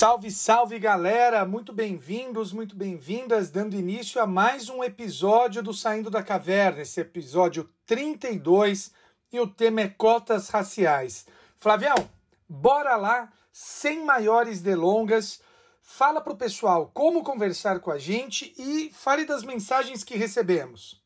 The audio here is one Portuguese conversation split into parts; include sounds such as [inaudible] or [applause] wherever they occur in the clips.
Salve, salve galera, muito bem-vindos, muito bem-vindas, dando início a mais um episódio do Saindo da Caverna, esse episódio 32 e o tema é cotas raciais. Flavião, bora lá, sem maiores delongas, fala pro pessoal como conversar com a gente e fale das mensagens que recebemos.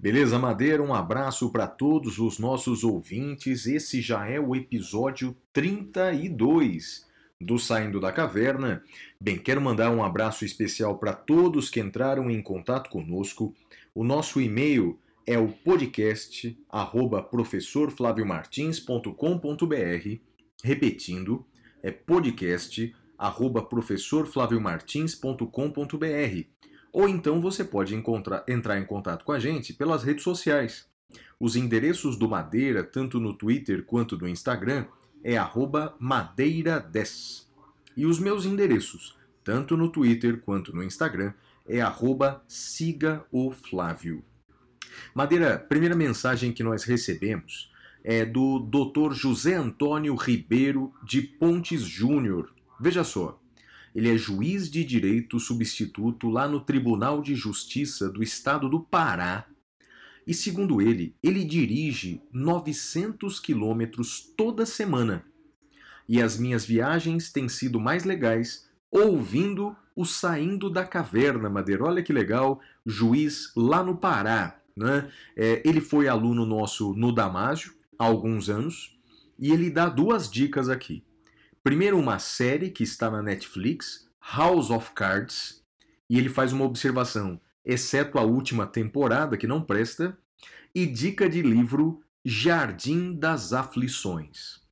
Beleza, Madeira? Um abraço para todos os nossos ouvintes. Esse já é o episódio 32 do Saindo da Caverna. Bem, quero mandar um abraço especial para todos que entraram em contato conosco. O nosso e-mail é o podcast arroba professorflaviomartins.com.br. Repetindo, é podcast arroba professorflaviomartins.com.br. Ou então você pode encontrar, entrar em contato com a gente pelas redes sociais. Os endereços do Madeira, tanto no Twitter quanto no Instagram, é arroba madeira10. E os meus endereços, tanto no Twitter quanto no Instagram, é arroba siga o Flávio. Madeira, primeira mensagem que nós recebemos é do Dr. José Antônio Ribeiro de Pontes Júnior. Veja só, ele é juiz de direito substituto lá no Tribunal de Justiça do Estado do Pará. E segundo ele, ele dirige 900 quilômetros toda semana. E as minhas viagens têm sido mais legais ouvindo o Saindo da Caverna, Madeira. Olha que legal, juiz lá no Pará. Né? É, ele foi aluno nosso no Damásio há alguns anos e ele dá duas dicas aqui. Primeiro, uma série que está na Netflix, House of Cards, e ele faz uma observação, exceto a última temporada, que não presta, e dica de livro Jardim das Aflições.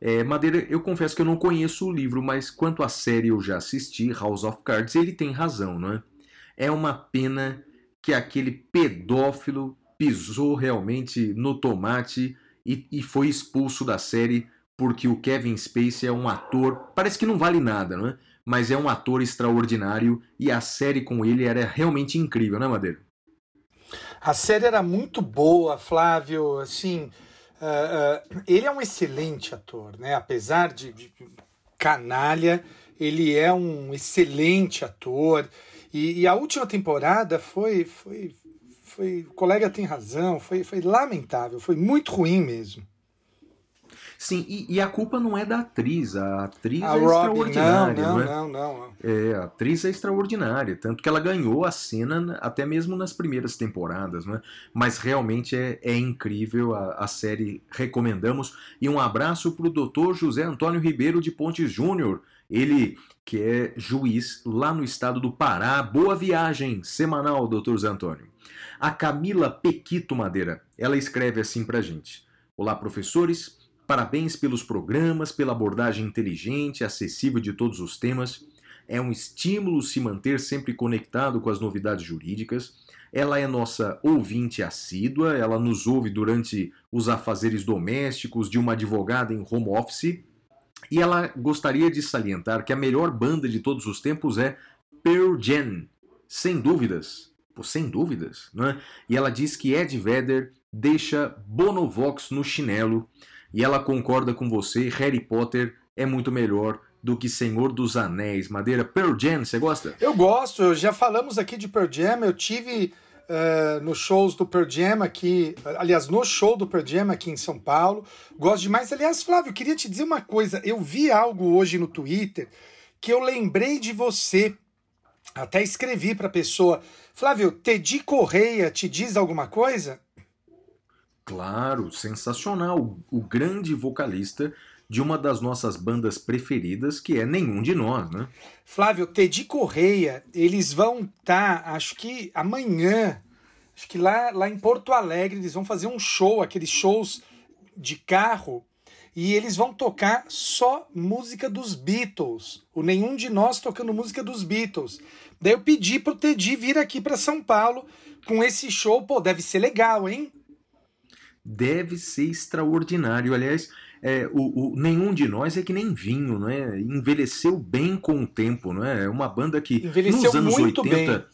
É, Madeira, eu confesso que eu não conheço o livro, mas quanto à série eu já assisti, House of Cards, ele tem razão, não é? É uma pena que aquele pedófilo pisou realmente no tomate e, e foi expulso da série porque o Kevin Spacey é um ator, parece que não vale nada, não é? Mas é um ator extraordinário e a série com ele era realmente incrível, né, Madeira? A série era muito boa, Flávio. Assim, uh, uh, ele é um excelente ator, né? Apesar de, de, canalha, ele é um excelente ator. E, e, a última temporada foi, foi, foi, o colega tem razão, foi, foi lamentável, foi muito ruim mesmo. Sim, e, e, a culpa não é da atriz, a atriz a é Robin, extraordinária. Não, não, não, é? não, não, É, a atriz é extraordinária, tanto que ela ganhou a cena até mesmo nas primeiras temporadas, né? Mas realmente é, é incrível a, a série, recomendamos. E um abraço para o doutor José Antônio Ribeiro de Pontes Júnior, ele que é juiz lá no estado do Pará. Boa viagem semanal, doutor José Antônio. A Camila Pequito Madeira, ela escreve assim pra gente. Olá, professores. Parabéns pelos programas, pela abordagem inteligente, acessível de todos os temas. É um estímulo se manter sempre conectado com as novidades jurídicas. Ela é nossa ouvinte assídua, ela nos ouve durante os afazeres domésticos de uma advogada em home office. E ela gostaria de salientar que a melhor banda de todos os tempos é Pearl Jam, sem dúvidas. Pô, sem dúvidas, né? E ela diz que Ed Vedder deixa Bonovox no chinelo e ela concorda com você, Harry Potter é muito melhor do que Senhor dos Anéis. Madeira, Pearl Jam, você gosta? Eu gosto, já falamos aqui de Pearl Jam, eu tive uh, nos shows do Pearl Jam aqui, aliás, no show do Pearl Jam aqui em São Paulo, gosto demais. Aliás, Flávio, queria te dizer uma coisa, eu vi algo hoje no Twitter que eu lembrei de você, até escrevi para a pessoa, Flávio, Teddy Correia te diz alguma coisa? Claro, sensacional. O grande vocalista de uma das nossas bandas preferidas, que é Nenhum de Nós, né? Flávio, Teddy Correia, eles vão estar, tá, acho que amanhã, acho que lá, lá em Porto Alegre, eles vão fazer um show, aqueles shows de carro, e eles vão tocar só música dos Beatles. O Nenhum de Nós tocando música dos Beatles. Daí eu pedi pro Teddy vir aqui para São Paulo com esse show, pô, deve ser legal, hein? Deve ser extraordinário. Aliás, é, o, o, nenhum de nós é que nem vinho, não é? Envelheceu bem com o tempo, não é? É uma banda que Envelheceu nos anos muito 80, bem.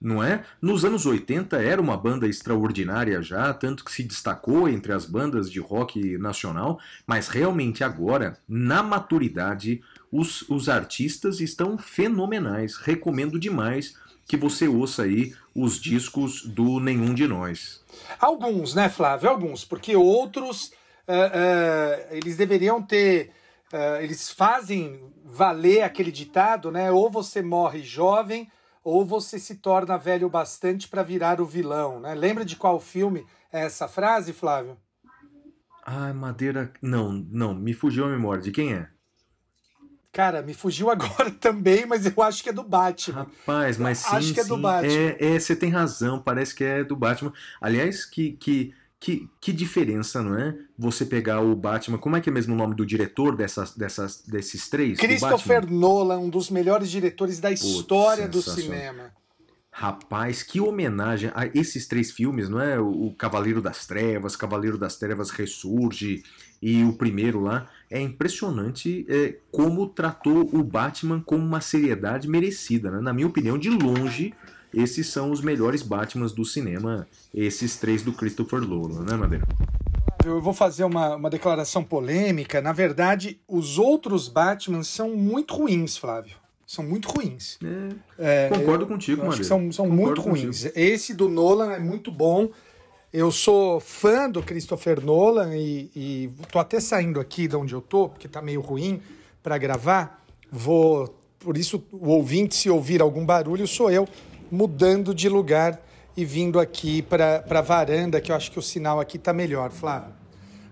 não é? Nos anos 80 era uma banda extraordinária já, tanto que se destacou entre as bandas de rock nacional, mas realmente agora, na maturidade, os, os artistas estão fenomenais. Recomendo demais que você ouça aí os discos do Nenhum de Nós. Alguns, né, Flávio? Alguns, porque outros eh, eh, eles deveriam ter. eh, eles fazem valer aquele ditado, né? Ou você morre jovem, ou você se torna velho bastante para virar o vilão, né? Lembra de qual filme é essa frase, Flávio? Ah, Madeira. Não, não, me fugiu a memória. De quem é? Cara, me fugiu [laughs] agora também, mas eu acho que é do Batman. Rapaz, mas sim, Acho que é do sim. Batman. É, é, você tem razão, parece que é do Batman. Aliás, que, que, que, que diferença, não é? Você pegar o Batman. Como é que é mesmo o nome do diretor dessas, dessas, desses três? do Christopher? Nolan, um dos melhores diretores da história do sensacional. cinema. Rapaz, que homenagem a esses três filmes, não é? O Cavaleiro das Trevas, Cavaleiro das Trevas Ressurge e o primeiro lá. É impressionante é, como tratou o Batman com uma seriedade merecida, né? Na minha opinião, de longe, esses são os melhores Batmans do cinema, esses três do Christopher Nolan, né, Madeira? Eu vou fazer uma, uma declaração polêmica. Na verdade, os outros Batman são muito ruins, Flávio. São muito ruins. É, É, concordo eu- contigo, Madeira. são, são Concordo muito contigo. ruins. Esse do Nolan é muito bom. Eu sou fã do Christopher Nolan e, e tô até saindo aqui de onde eu tô, porque tá meio ruim para gravar. Vou, por isso o ouvinte se ouvir algum barulho sou eu mudando de lugar e vindo aqui para a varanda, que eu acho que o sinal aqui tá melhor, Flávio.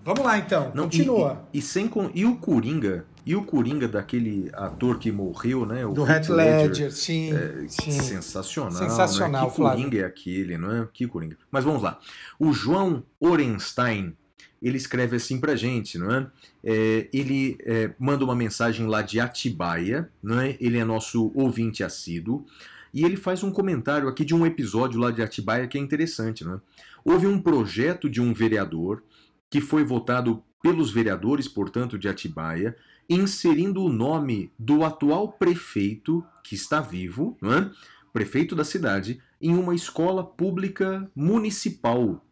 Vamos lá então, Não, e- continua. E, e sem con- e o Coringa, e o Coringa daquele ator que morreu, né? O do Heath Heath Ledger, sim, sim. Sensacional. Sensacional, né? Que Flávio. Coringa é aquele, não é? Que Coringa. Mas vamos lá. O João Orenstein, ele escreve assim pra gente, não é? É, ele é, manda uma mensagem lá de Atibaia, não é? Ele é nosso ouvinte assíduo. E ele faz um comentário aqui de um episódio lá de Atibaia que é interessante, né? Houve um projeto de um vereador que foi votado pelos vereadores, portanto, de Atibaia, inserindo o nome do atual prefeito, que está vivo, é? prefeito da cidade, em uma escola pública municipal.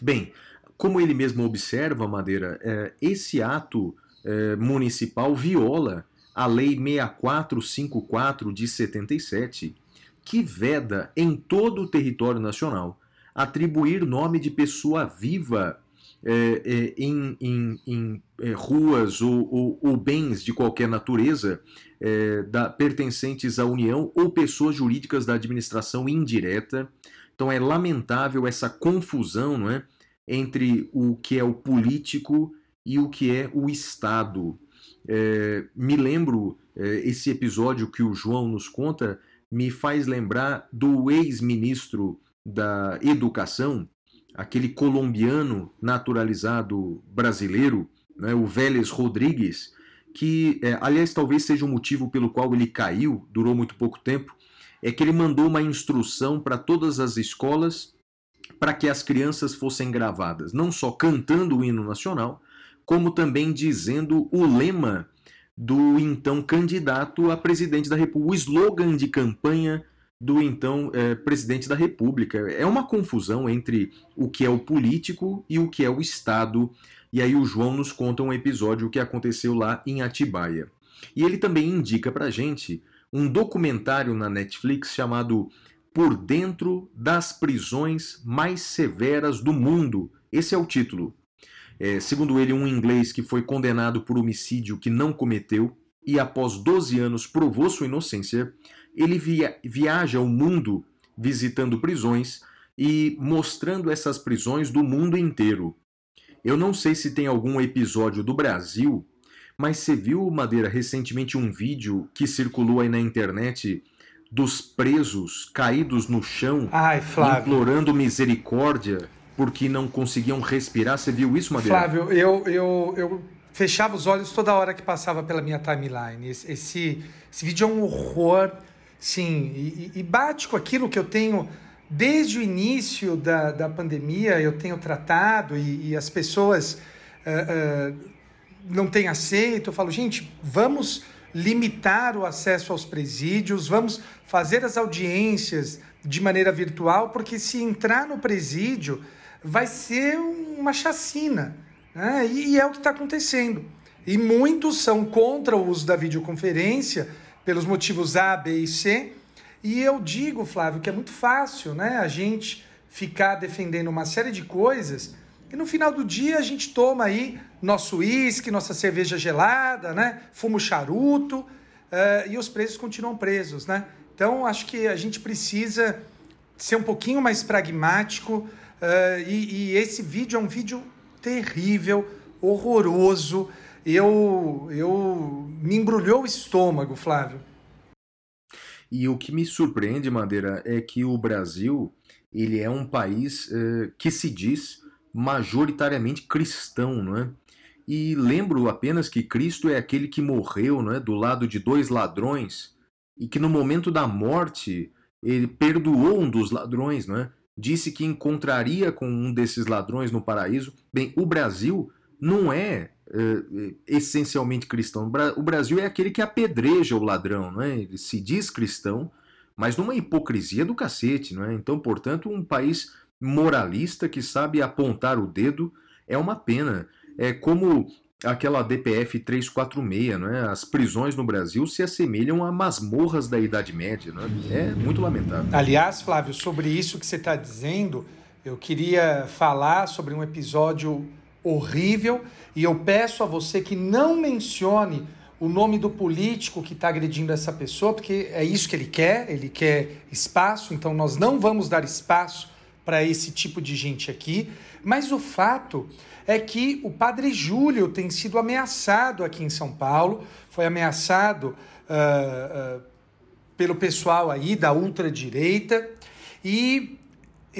Bem, como ele mesmo observa, Madeira, é, esse ato é, municipal viola a Lei 6454 de 77, que veda em todo o território nacional atribuir nome de pessoa viva é, é, em, em- em, é, ruas ou, ou- ou bens de qualquer natureza é, da- pertencentes à União ou pessoas jurídicas da administração indireta. Então é lamentável essa confusão não é, entre o que é o político e o que é o Estado. É, me lembro, é, esse episódio que o João nos conta me faz lembrar do ex-ministro da Educação, aquele colombiano naturalizado brasileiro, né, o Vélez Rodrigues, que, é, aliás, talvez seja o motivo pelo qual ele caiu, durou muito pouco tempo, é que ele mandou uma instrução para todas as escolas para que as crianças fossem gravadas, não só cantando o hino nacional, como também dizendo o lema do então candidato a presidente da República, o slogan de campanha do então eh, presidente da República. É uma confusão entre o que é o político e o que é o Estado. E aí o João nos conta um episódio que aconteceu lá em Atibaia. E ele também indica pra gente um documentário na Netflix chamado Por Dentro das Prisões Mais Severas do Mundo. Esse é o título. É, segundo ele, um inglês que foi condenado por homicídio que não cometeu e após 12 anos provou sua inocência, ele via- viaja o mundo visitando prisões e mostrando essas prisões do mundo inteiro. Eu não sei se tem algum episódio do Brasil, mas você viu, Madeira, recentemente um vídeo que circulou aí na internet dos presos caídos no chão, Ai, implorando misericórdia porque não conseguiam respirar? Você viu isso, Madeira? Flávio, eu, eu, eu fechava os olhos toda hora que passava pela minha timeline. Esse, esse, esse vídeo é um horror, sim, e, e- bate com aquilo que eu tenho desde o início da, da pandemia eu tenho tratado e, e as pessoas uh, uh, não têm aceito. Eu falo, gente, vamos limitar o acesso aos presídios, vamos fazer as audiências de maneira virtual, porque se entrar no presídio vai ser uma chacina. Né? E, e é o que está acontecendo. E muitos são contra o uso da videoconferência pelos motivos A, B e C. E eu digo, Flávio, que é muito fácil né, a gente ficar defendendo uma série de coisas e no final do dia a gente toma aí nosso uísque, nossa cerveja gelada, né? Fumo charuto uh, e os presos continuam presos, né? Então acho que a gente precisa ser um pouquinho mais pragmático uh, e, e, esse vídeo é um vídeo terrível, horroroso. Eu, eu me embrulhou o estômago, Flávio. E o que me surpreende, Madeira, é que o Brasil ele é um país uh, que se diz majoritariamente cristão, não é? E lembro apenas que Cristo é aquele que morreu, não é, do lado de dois ladrões e que no momento da morte ele perdoou um dos ladrões, não é? Disse que encontraria com um desses ladrões no paraíso. Bem, o Brasil não é, é essencialmente cristão. O Brasil é aquele que apedreja o ladrão, não é? Ele se diz cristão, mas numa hipocrisia do cacete, não é? Então, portanto, um país moralista que sabe apontar o dedo é uma pena. É como aquela DPF 346, não é? As prisões no Brasil se assemelham a masmorras da Idade Média, não é? É muito lamentável. Aliás, Flávio, sobre isso que você está dizendo, eu queria falar sobre um episódio horrível e eu peço a você que não mencione o nome do político que está agredindo essa pessoa, porque é isso que ele quer, ele quer espaço, então nós não vamos dar espaço para esse tipo de gente aqui, mas o fato é que o padre Júlio tem sido ameaçado aqui em São Paulo, foi ameaçado uh, uh, pelo pessoal aí da ultradireita, e,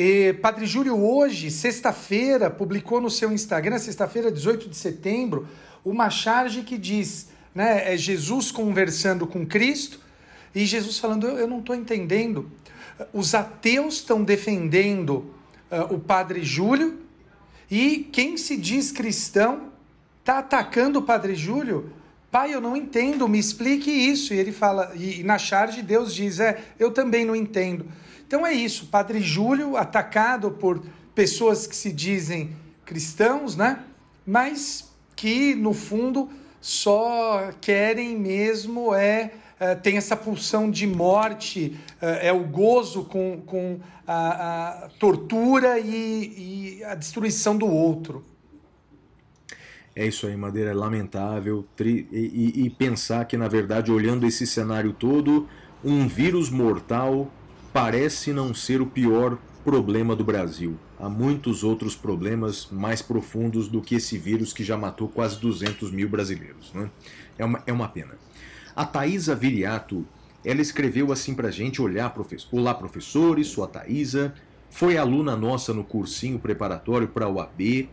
e Padre Júlio hoje, sexta-feira, publicou no seu Instagram, sexta-feira, 18 de setembro, uma charge que diz, né, é Jesus conversando com Cristo, e Jesus falando, eu, eu não estou entendendo, os ateus estão defendendo uh, o padre Júlio e quem se diz cristão está atacando o padre Júlio. Pai, eu não entendo, me explique isso. E ele fala, e, e na charge Deus diz: É, eu também não entendo. Então é isso, Padre Júlio atacado por pessoas que se dizem cristãos, né? Mas que no fundo só querem mesmo é uh, tem essa pulsão de morte, uh, é o gozo com, com a, a tortura e, e, a destruição do outro. É isso aí, Madeira, é lamentável. Tri... E, e pensar que, na verdade, olhando esse cenário todo, um vírus mortal parece não ser o pior problema do Brasil. Há muitos outros problemas mais profundos do que esse vírus que já matou quase 200 mil brasileiros. Né? É, uma, é uma pena. A Thaisa Viriato, ela escreveu assim pra gente, olhar, professor, olá professores, sou a Thaisa, foi aluna nossa no cursinho preparatório para o AB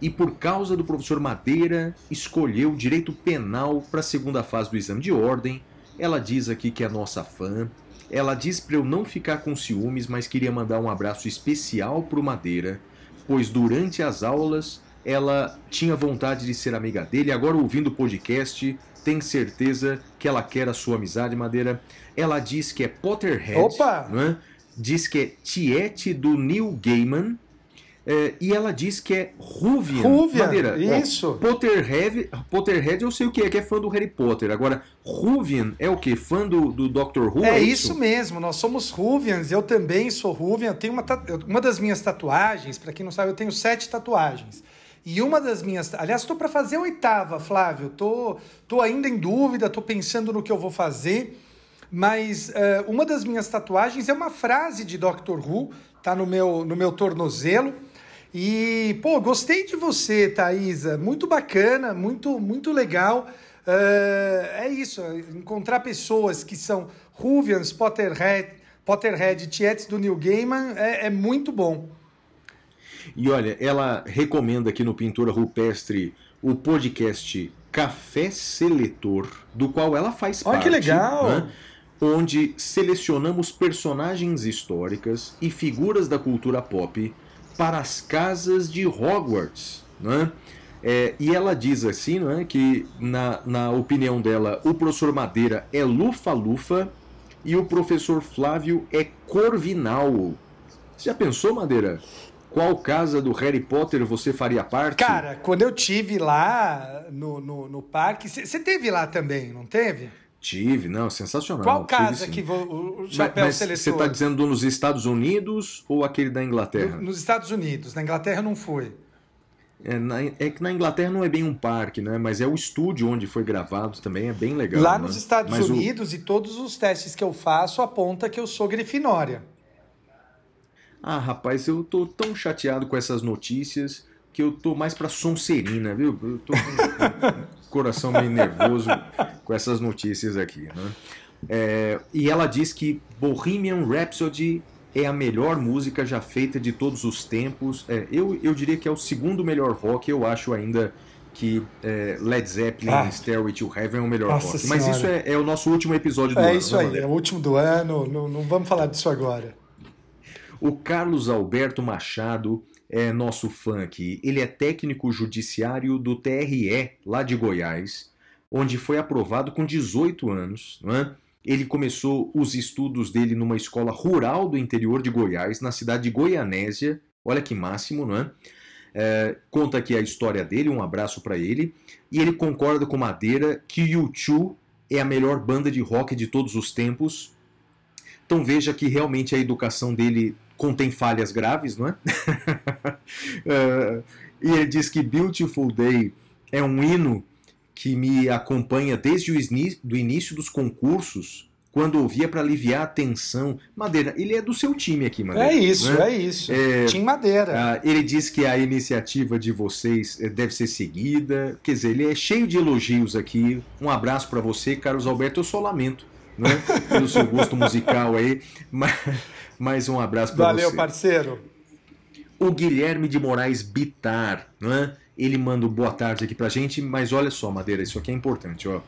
e por causa do professor Madeira escolheu direito penal para a segunda fase do exame de ordem. Ela diz aqui que é nossa fã. Ela diz para eu não ficar com ciúmes, mas queria mandar um abraço especial pro Madeira, pois durante as aulas ela tinha vontade de ser amiga dele. Agora ouvindo o podcast, tem certeza que ela quer a sua amizade, Madeira. Ela diz que é Potterhead. Opa! É? Diz que é Tiete do Neil Gaiman. É, e ela diz que é Ruvian. Ruvian, Madeira. Isso. Ó, Potterhead, Potterhead eu sei o que é, que é fã do Harry Potter. Agora, Ruvian é o que? Fã do, do Doctor Who? É, é isso? isso? mesmo, nós somos Ruvians, eu também sou Ruvian. Tenho uma, uma das minhas tatuagens, para quem não sabe, eu tenho sete tatuagens. E uma das minhas. Aliás, estou para fazer a oitava, Flávio. Tô, tô ainda em dúvida, estou pensando no que eu vou fazer. Mas uh, uma das minhas tatuagens é uma frase de Doctor Who, tá no meu, no meu tornozelo. E, pô, gostei de você, Thaisa. Muito bacana, muito, muito legal. Uh, é isso, encontrar pessoas que são Ruvians, Potterhead, Potterhead Tietes do Neil Gaiman é, é muito bom. E olha, ela recomenda aqui no Pintura Rupestre o podcast Café Seletor, do qual ela faz olha parte. que legal! Né? onde selecionamos personagens históricas e figuras da cultura pop para as casas de Hogwarts. Né? É, e ela diz assim né, que, na, na opinião dela, o professor Madeira é lufa-lufa e o professor Flávio é corvinal. Você já pensou, Madeira? Qual casa do Harry Potter você faria parte? Cara, quando eu tive lá no, no, no parque, você teve lá também, não teve? Tive, não, sensacional. Qual casa que o, o chapéu mas, mas Você está dizendo nos Estados Unidos ou aquele da Inglaterra? No, nos Estados Unidos, na Inglaterra não foi. É, na, é, que na Inglaterra não é bem um parque, né? Mas é o estúdio onde foi gravado também, é bem legal. Lá né? nos Estados Mas Unidos, o... e todos os testes que eu faço aponta que eu sou Grifinória. Ah, rapaz, eu tô tão chateado com essas notícias que eu tô mais pra Sonserina, viu? Eu tô [laughs] coração meio nervoso [laughs] com essas notícias aqui, né? É, e ela diz que Bohemian Rhapsody é a melhor música já feita de todos os tempos. É, eu, eu diria que é o segundo melhor rock, eu acho ainda que é, Led Zeppelin ah. Stairway to Heaven é o melhor rock. Senhora. Mas isso é, é, o nosso último episódio do é ano. É isso aí, é o último do ano, não, não vamos falar disso agora. O Carlos Alberto Machado é nosso aqui. Ele é técnico judiciário do TRE, lá de Goiás, onde foi aprovado com 18 anos. É? Ele começou os estudos dele numa escola rural do interior de Goiás, na cidade de Goianésia. Olha que máximo, não é? é conta aqui a história dele, um abraço para ele. E ele concorda com Madeira que U2 é a melhor banda de rock de todos os tempos. Então veja que realmente a educação dele contém falhas graves, não é? uh, [laughs] e ele diz que Beautiful Day é um hino que me acompanha desde o início, do início dos concursos, quando ouvia para aliviar a tensão. Madeira, ele é do seu time aqui, Madeira. É isso, né? é isso. É, Tim Madeira. Uh, ele diz que a iniciativa de vocês eh, deve ser seguida. Quer dizer, ele é cheio de elogios aqui. Um abraço para você, Carlos Alberto. Eu só lamento né, [laughs] pelo seu gosto musical aí. Mas, mais um abraço para você. Valeu, parceiro. O Guilherme de Moraes Bitar, né? Ele manda um boa tarde aqui pra gente, mas olha só, Madeira, isso aqui é importante, ó.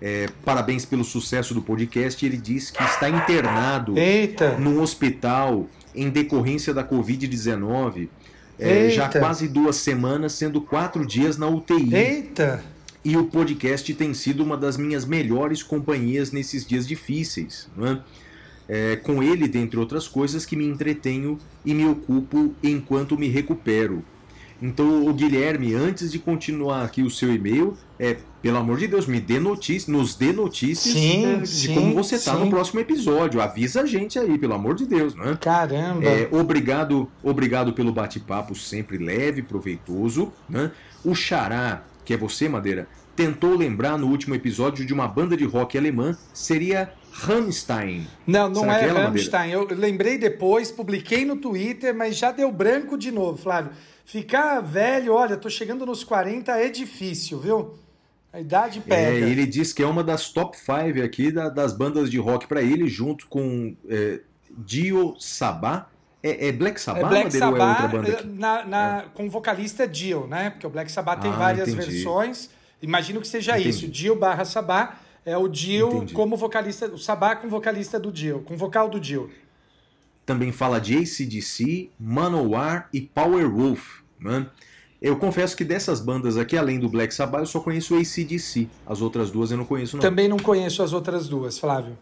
É, parabéns pelo sucesso do podcast. Ele diz que está internado Eita. num hospital em decorrência da Covid-19. É, já quase duas semanas, sendo quatro dias na UTI. Eita! E o podcast tem sido uma das minhas melhores companhias nesses dias difíceis. Não é? É, com ele, dentre outras coisas, que me entretenho e me ocupo enquanto me recupero. Então, o Guilherme, antes de continuar aqui o seu e-mail, é, pelo amor de Deus, me dê notícias, nos dê notícias sim, é, de sim, como você está no próximo episódio. Avisa a gente aí, pelo amor de Deus, né? Caramba! É, obrigado, obrigado pelo bate-papo sempre leve, proveitoso, né? O Xará, que é você, Madeira, tentou lembrar no último episódio de uma banda de rock alemã, seria Rammstein. Não, não Será é, é Rammstein. Eu lembrei depois, publiquei no Twitter, mas já deu branco de novo, Flávio. Ficar velho, olha, tô chegando nos 40 é difícil, viu? A idade pega. É, ele diz que é uma das top 5 aqui da, das bandas de rock para ele, junto com é, Dio Sabá. É, é, Black Sabbath, é Black Sabbath ou é outra banda aqui? Na, na, é. Com vocalista Dio, né? Porque o Black Sabbath tem ah, várias entendi. versões. Imagino que seja entendi. isso, Dio barra Sabá. É o Dio Entendi. como vocalista, o Sabá com vocalista do Dio, com vocal do Dio. Também fala de ACDC, Manowar e Powerwolf. Né? Eu confesso que dessas bandas aqui, além do Black Sabbath, eu só conheço o ACDC. As outras duas eu não conheço não. Também não conheço as outras duas, Flávio.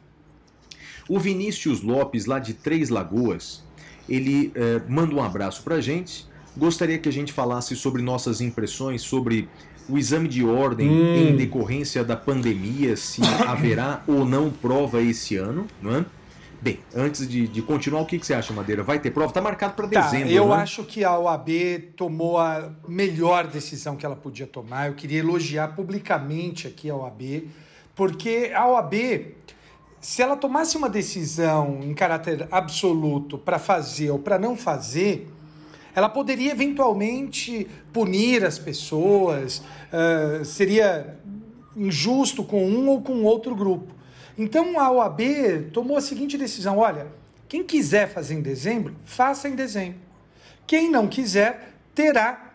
O Vinícius Lopes, lá de Três Lagoas, ele eh, manda um abraço pra gente. Gostaria que a gente falasse sobre nossas impressões sobre o exame de ordem hum. em decorrência da pandemia, se [coughs] haverá ou não prova esse ano, não é? Bem, antes de, de continuar, o que, que, você acha, Madeira? Vai ter prova? Está marcado para tá, dezembro. Eu né? acho que a OAB tomou a melhor decisão que ela podia tomar. Eu queria elogiar publicamente aqui a OAB, porque a OAB, se ela tomasse uma decisão em caráter absoluto para fazer ou para não fazer, ela poderia eventualmente punir as pessoas, uh, seria injusto com um ou com outro grupo. Então a OAB tomou a seguinte decisão: olha, quem quiser fazer em dezembro, faça em dezembro. Quem não quiser, terá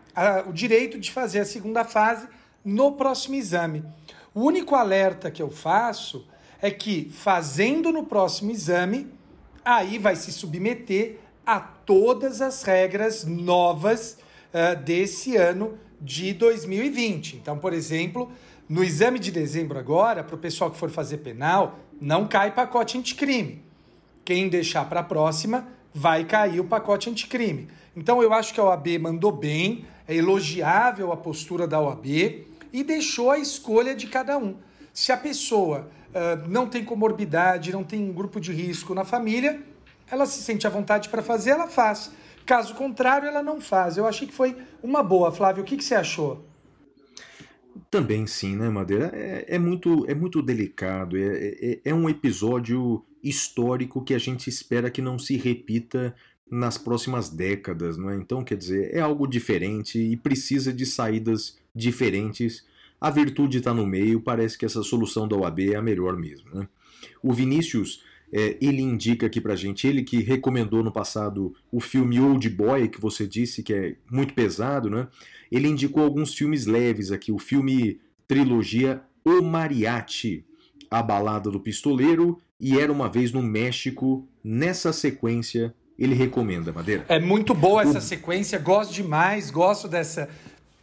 o direito de fazer a segunda fase no próximo exame. O único alerta que eu faço é que, fazendo no próximo exame, aí vai se submeter a todas as regras novas uh, desse ano de 2020. Então, por exemplo, no exame de dezembro agora, para o pessoal que for fazer penal, não cai pacote anticrime. Quem deixar para a próxima, vai cair o pacote anticrime. Então, eu acho que a OAB mandou bem, é elogiável a postura da OAB e deixou a escolha de cada um. Se a pessoa uh, não tem comorbidade, não tem um grupo de risco na família, ela se sente à vontade para fazer, ela faz. Caso contrário, ela não faz. Eu achei que foi uma boa. Flávio, o que, que você achou? Também sim, né, Madeira? É, é muito, é muito delicado. É, é, é, um episódio histórico que a gente espera que não se repita nas próximas décadas, não é? Então, quer dizer, é algo diferente e precisa de saídas diferentes. A virtude está no meio, parece que essa solução da OAB é a melhor mesmo. Né? O Vinícius é, ele indica aqui pra gente, ele que recomendou no passado o filme Old Boy, que você disse que é muito pesado, né? Ele indicou alguns filmes leves aqui, o filme trilogia O Mariachi, A Balada do Pistoleiro e Era Uma Vez no México. Nessa sequência, ele recomenda, Madeira. É muito boa essa o... sequência, gosto demais, gosto dessa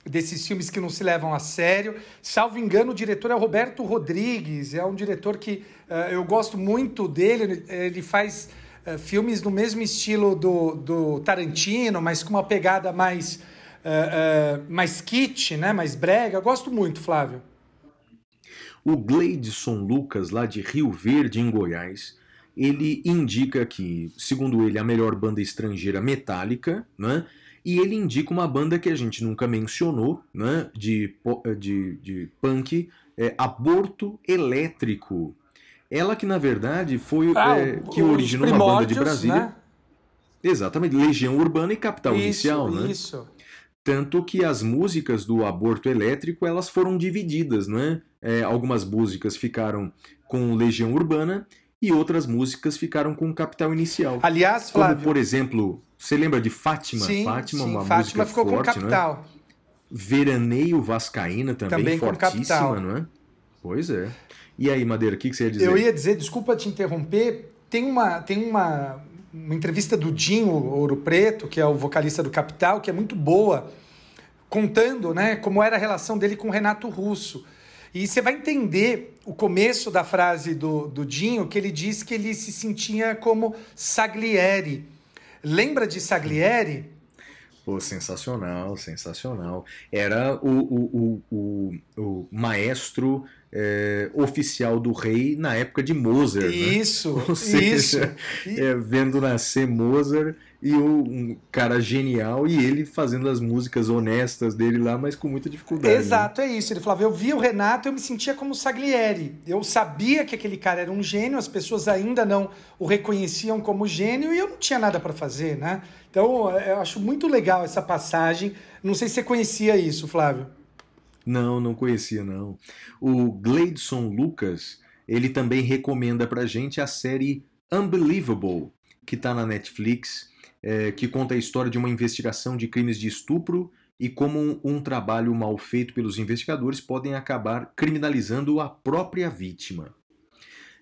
desses filmes que não se levam a sério. Salvo engano, o diretor é o Roberto Rodrigues, é um diretor que uh, eu gosto muito dele, ele faz uh, filmes no mesmo estilo do, do Tarantino, mas com uma pegada mais, uh, mais kit, né? mais brega. Eu gosto muito, Flávio. O Gleidson Lucas, lá de Rio Verde, em Goiás, ele indica que, segundo ele, a melhor banda estrangeira metálica, né? E ele indica uma banda que a gente nunca mencionou, né, de, de, de punk, é Aborto Elétrico. Ela que, na verdade, foi ah, é, que originou uma banda de Brasília. Né? Exatamente, Legião Urbana e Capital isso, Inicial, né? Isso. Tanto que as músicas do Aborto Elétrico elas foram divididas, né? É, algumas músicas ficaram com Legião Urbana e outras músicas ficaram com Capital Inicial. Aliás, Flávio... Como, por exemplo, você lembra de Fátima? Sim, Fátima, sim, uma Fátima música ficou forte, com Capital. Né? Veraneio Vascaína também, também fortíssima, não é? Pois é. E aí, Madeira, o que, que você ia dizer? Eu ia dizer, desculpa te interromper, tem uma, tem uma, uma entrevista do Dinho Ouro Preto, que é o vocalista do Capital, que é muito boa, contando né, como era a relação dele com o Renato Russo. E você vai entender o começo da frase do, do Dinho, que ele diz que ele se sentia como Saglieri Lembra de Saglieri? Pô, sensacional, sensacional. Era o, o, o, o, o maestro é, oficial do rei na época de Mozart. Né? Isso, né? [laughs] Ou seja, isso. É, vendo nascer Mozart e o, um cara genial e ele fazendo as músicas honestas dele lá, mas com muita dificuldade. Né? Exato, né? é isso. Ele falava: eu via o Renato, eu me sentia como Saglieri. Eu sabia que aquele cara era um gênio, as pessoas ainda não o reconheciam como gênio e eu não tinha nada para fazer, né? Então, eu acho muito legal essa passagem. Não sei se você conhecia isso, Flávio. Não, não conhecia não. O Gleidson Lucas, ele também recomenda pra gente a série Unbelievable, que está na Netflix é, que conta a história de uma investigação de crimes de estupro e como um, trabalho mal feito pelos investigadores podem acabar criminalizando a própria vítima.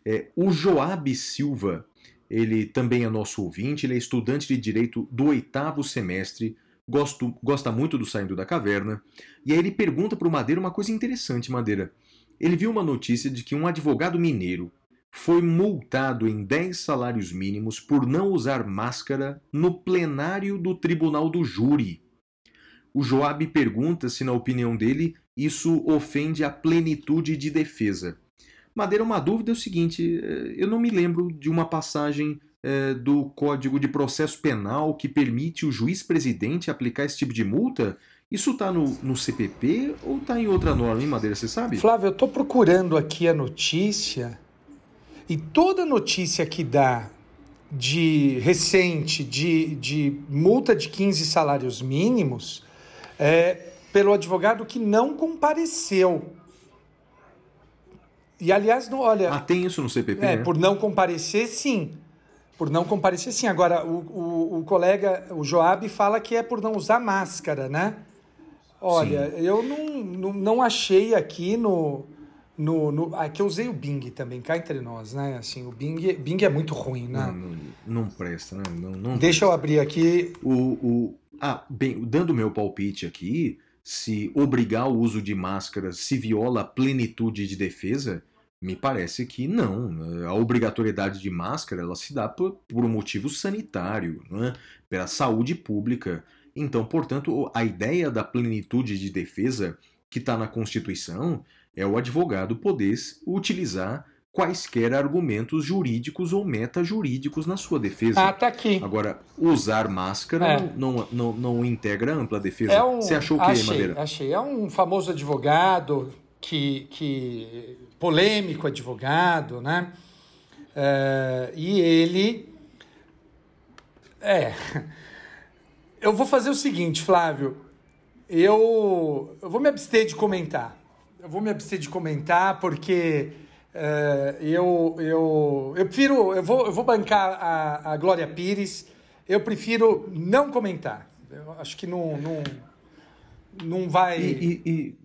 É, o Joab Silva, ele também é nosso ouvinte, ele é estudante de direito do oitavo semestre, gosto, gosta muito do Saindo da Caverna, e aí ele pergunta para o Madeira uma coisa interessante, Madeira. Ele viu uma notícia de que um advogado mineiro foi multado em 10 salários mínimos por não usar máscara no plenário do tribunal do júri. O Joab pergunta se, na opinião dele, isso ofende a plenitude de defesa. Madeira, uma dúvida é o seguinte: eh, eu não me lembro de uma passagem é, do Código de Processo Penal que permite o juiz-presidente aplicar esse tipo de multa. Isso está no, no CPP ou está em outra norma, hein, Madeira? Você sabe? Flávio, eu estou procurando aqui a notícia e toda notícia que dá de recente de, de multa de 15 salários mínimos é pelo advogado que não compareceu. E aliás, não, olha. Ah, tem isso no CPP? É, né? por não comparecer, sim. Por não comparecer, sim. Agora, o, o, o, colega, o Joab, fala que é por não usar máscara, né? Olha, sim. eu não, não, não achei aqui no, no, no aqui eu usei o Bing também, cá entre nós, né? Assim, o Bing, Bing é muito ruim, né? Não, não, não presta, né? Não, não Deixa presta. eu abrir aqui. O, o, ah, bem, dando meu palpite aqui, se obrigar o uso de máscara se viola a plenitude de defesa, me parece que não. A obrigatoriedade de máscara ela se dá por, por um motivo sanitário, né? pela saúde pública. Então, portanto, a ideia da plenitude de defesa que está na Constituição é o advogado poder utilizar quaisquer argumentos jurídicos ou metajurídicos na sua defesa. Ah, tá aqui. Agora, usar máscara É. não, não, não, integra ampla defesa. É um, Você achou o quê, achei, Madeira? Achei. É um famoso advogado que, que polêmico advogado, né? É, e ele é. [laughs] Eu vou fazer o seguinte, Flávio. Eu, eu vou me abster de comentar. Eu vou me abster de comentar porque é, eu, eu, eu prefiro. Eu vou, eu vou bancar a, a Glória Pires. Eu prefiro não comentar. Eu acho que não, não, não vai. E, e- e-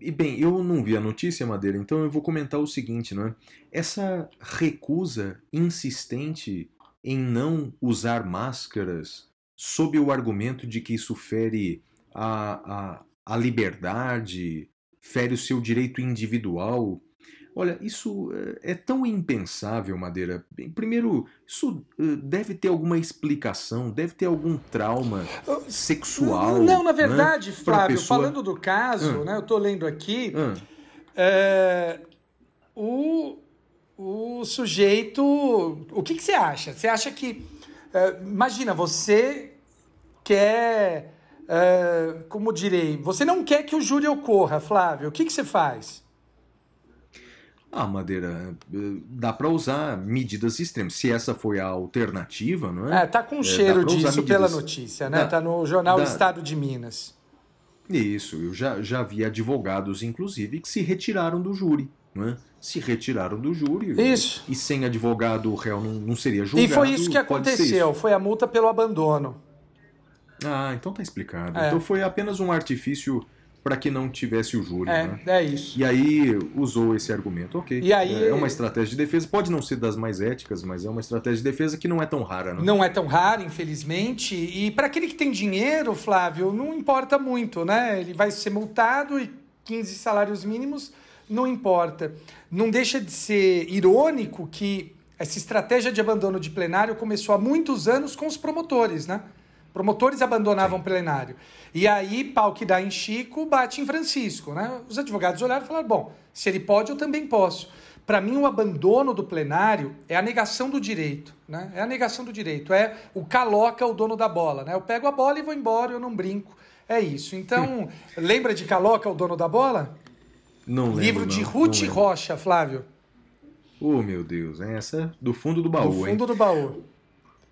e, bem, eu não vi a notícia, Madeira, então eu vou comentar o seguinte, não é? Essa recusa insistente em não usar máscaras sob o argumento de que isso fere a, a, a liberdade, fere o seu direito individual. Olha, isso eh, é tão impensável, Madeira. Primeiro, isso eh, deve ter alguma explicação, deve ter algum trauma sexual. Não, na né? verdade, Pra Flávio, pessoa- falando do caso, Ah. né? Eu tô lendo aqui. Ah, é, o, o sujeito. O que, que você acha? Você acha que. é, imagina, você quer. É, como direi? Você não quer que o júri ocorra, Flávio. O que, que você faz? Ah, Madeira, eh, dá pra usar medidas extremas. Se essa foi a alternativa, não é? É, tá com É, cheiro usar disso pela medidas- notícia, né? Dá- tá no jornal dá- Estado de Minas. Isso, eu já, já vi advogados, inclusive, que se retiraram do júri, é? Se retiraram do júri. Isso. E sem advogado, o réu não, não seria julgado. E foi isso que aconteceu. isso. Foi a multa pelo abandono. Ah, então tá explicado. É. Então foi apenas um artifício para que não tivesse o júri, né? É, é isso. E aí usou esse argumento, ok. E aí- É uma estratégia de defesa, pode não ser das mais éticas, mas é uma estratégia de defesa que não é tão rara, né? Não é tão raro, infelizmente. E para aquele que tem dinheiro, Flávio, não importa muito, né? Ele vai ser multado e 15 salários mínimos não importa. Não deixa de ser irônico que essa estratégia de abandono de plenário começou há muitos anos com os promotores, né? Promotores abandonavam plenário. E aí, pau que dá em Chico, bate em Francisco, né? Os advogados olharam e falaram: bom, se ele pode, eu também posso. Para mim, o abandono do plenário é a negação do direito, né? É a negação do direito, é o caloca o dono da bola, né? Eu pego a bola e vou embora, eu não brinco. É isso. Então, [laughs] lembra de Caloca, o dono da bola? Não lembro, Livro de não, Ruth não. Rocha, Flávio. Oh, meu Deus, essa do fundo do baú, do hein? fundo do baú.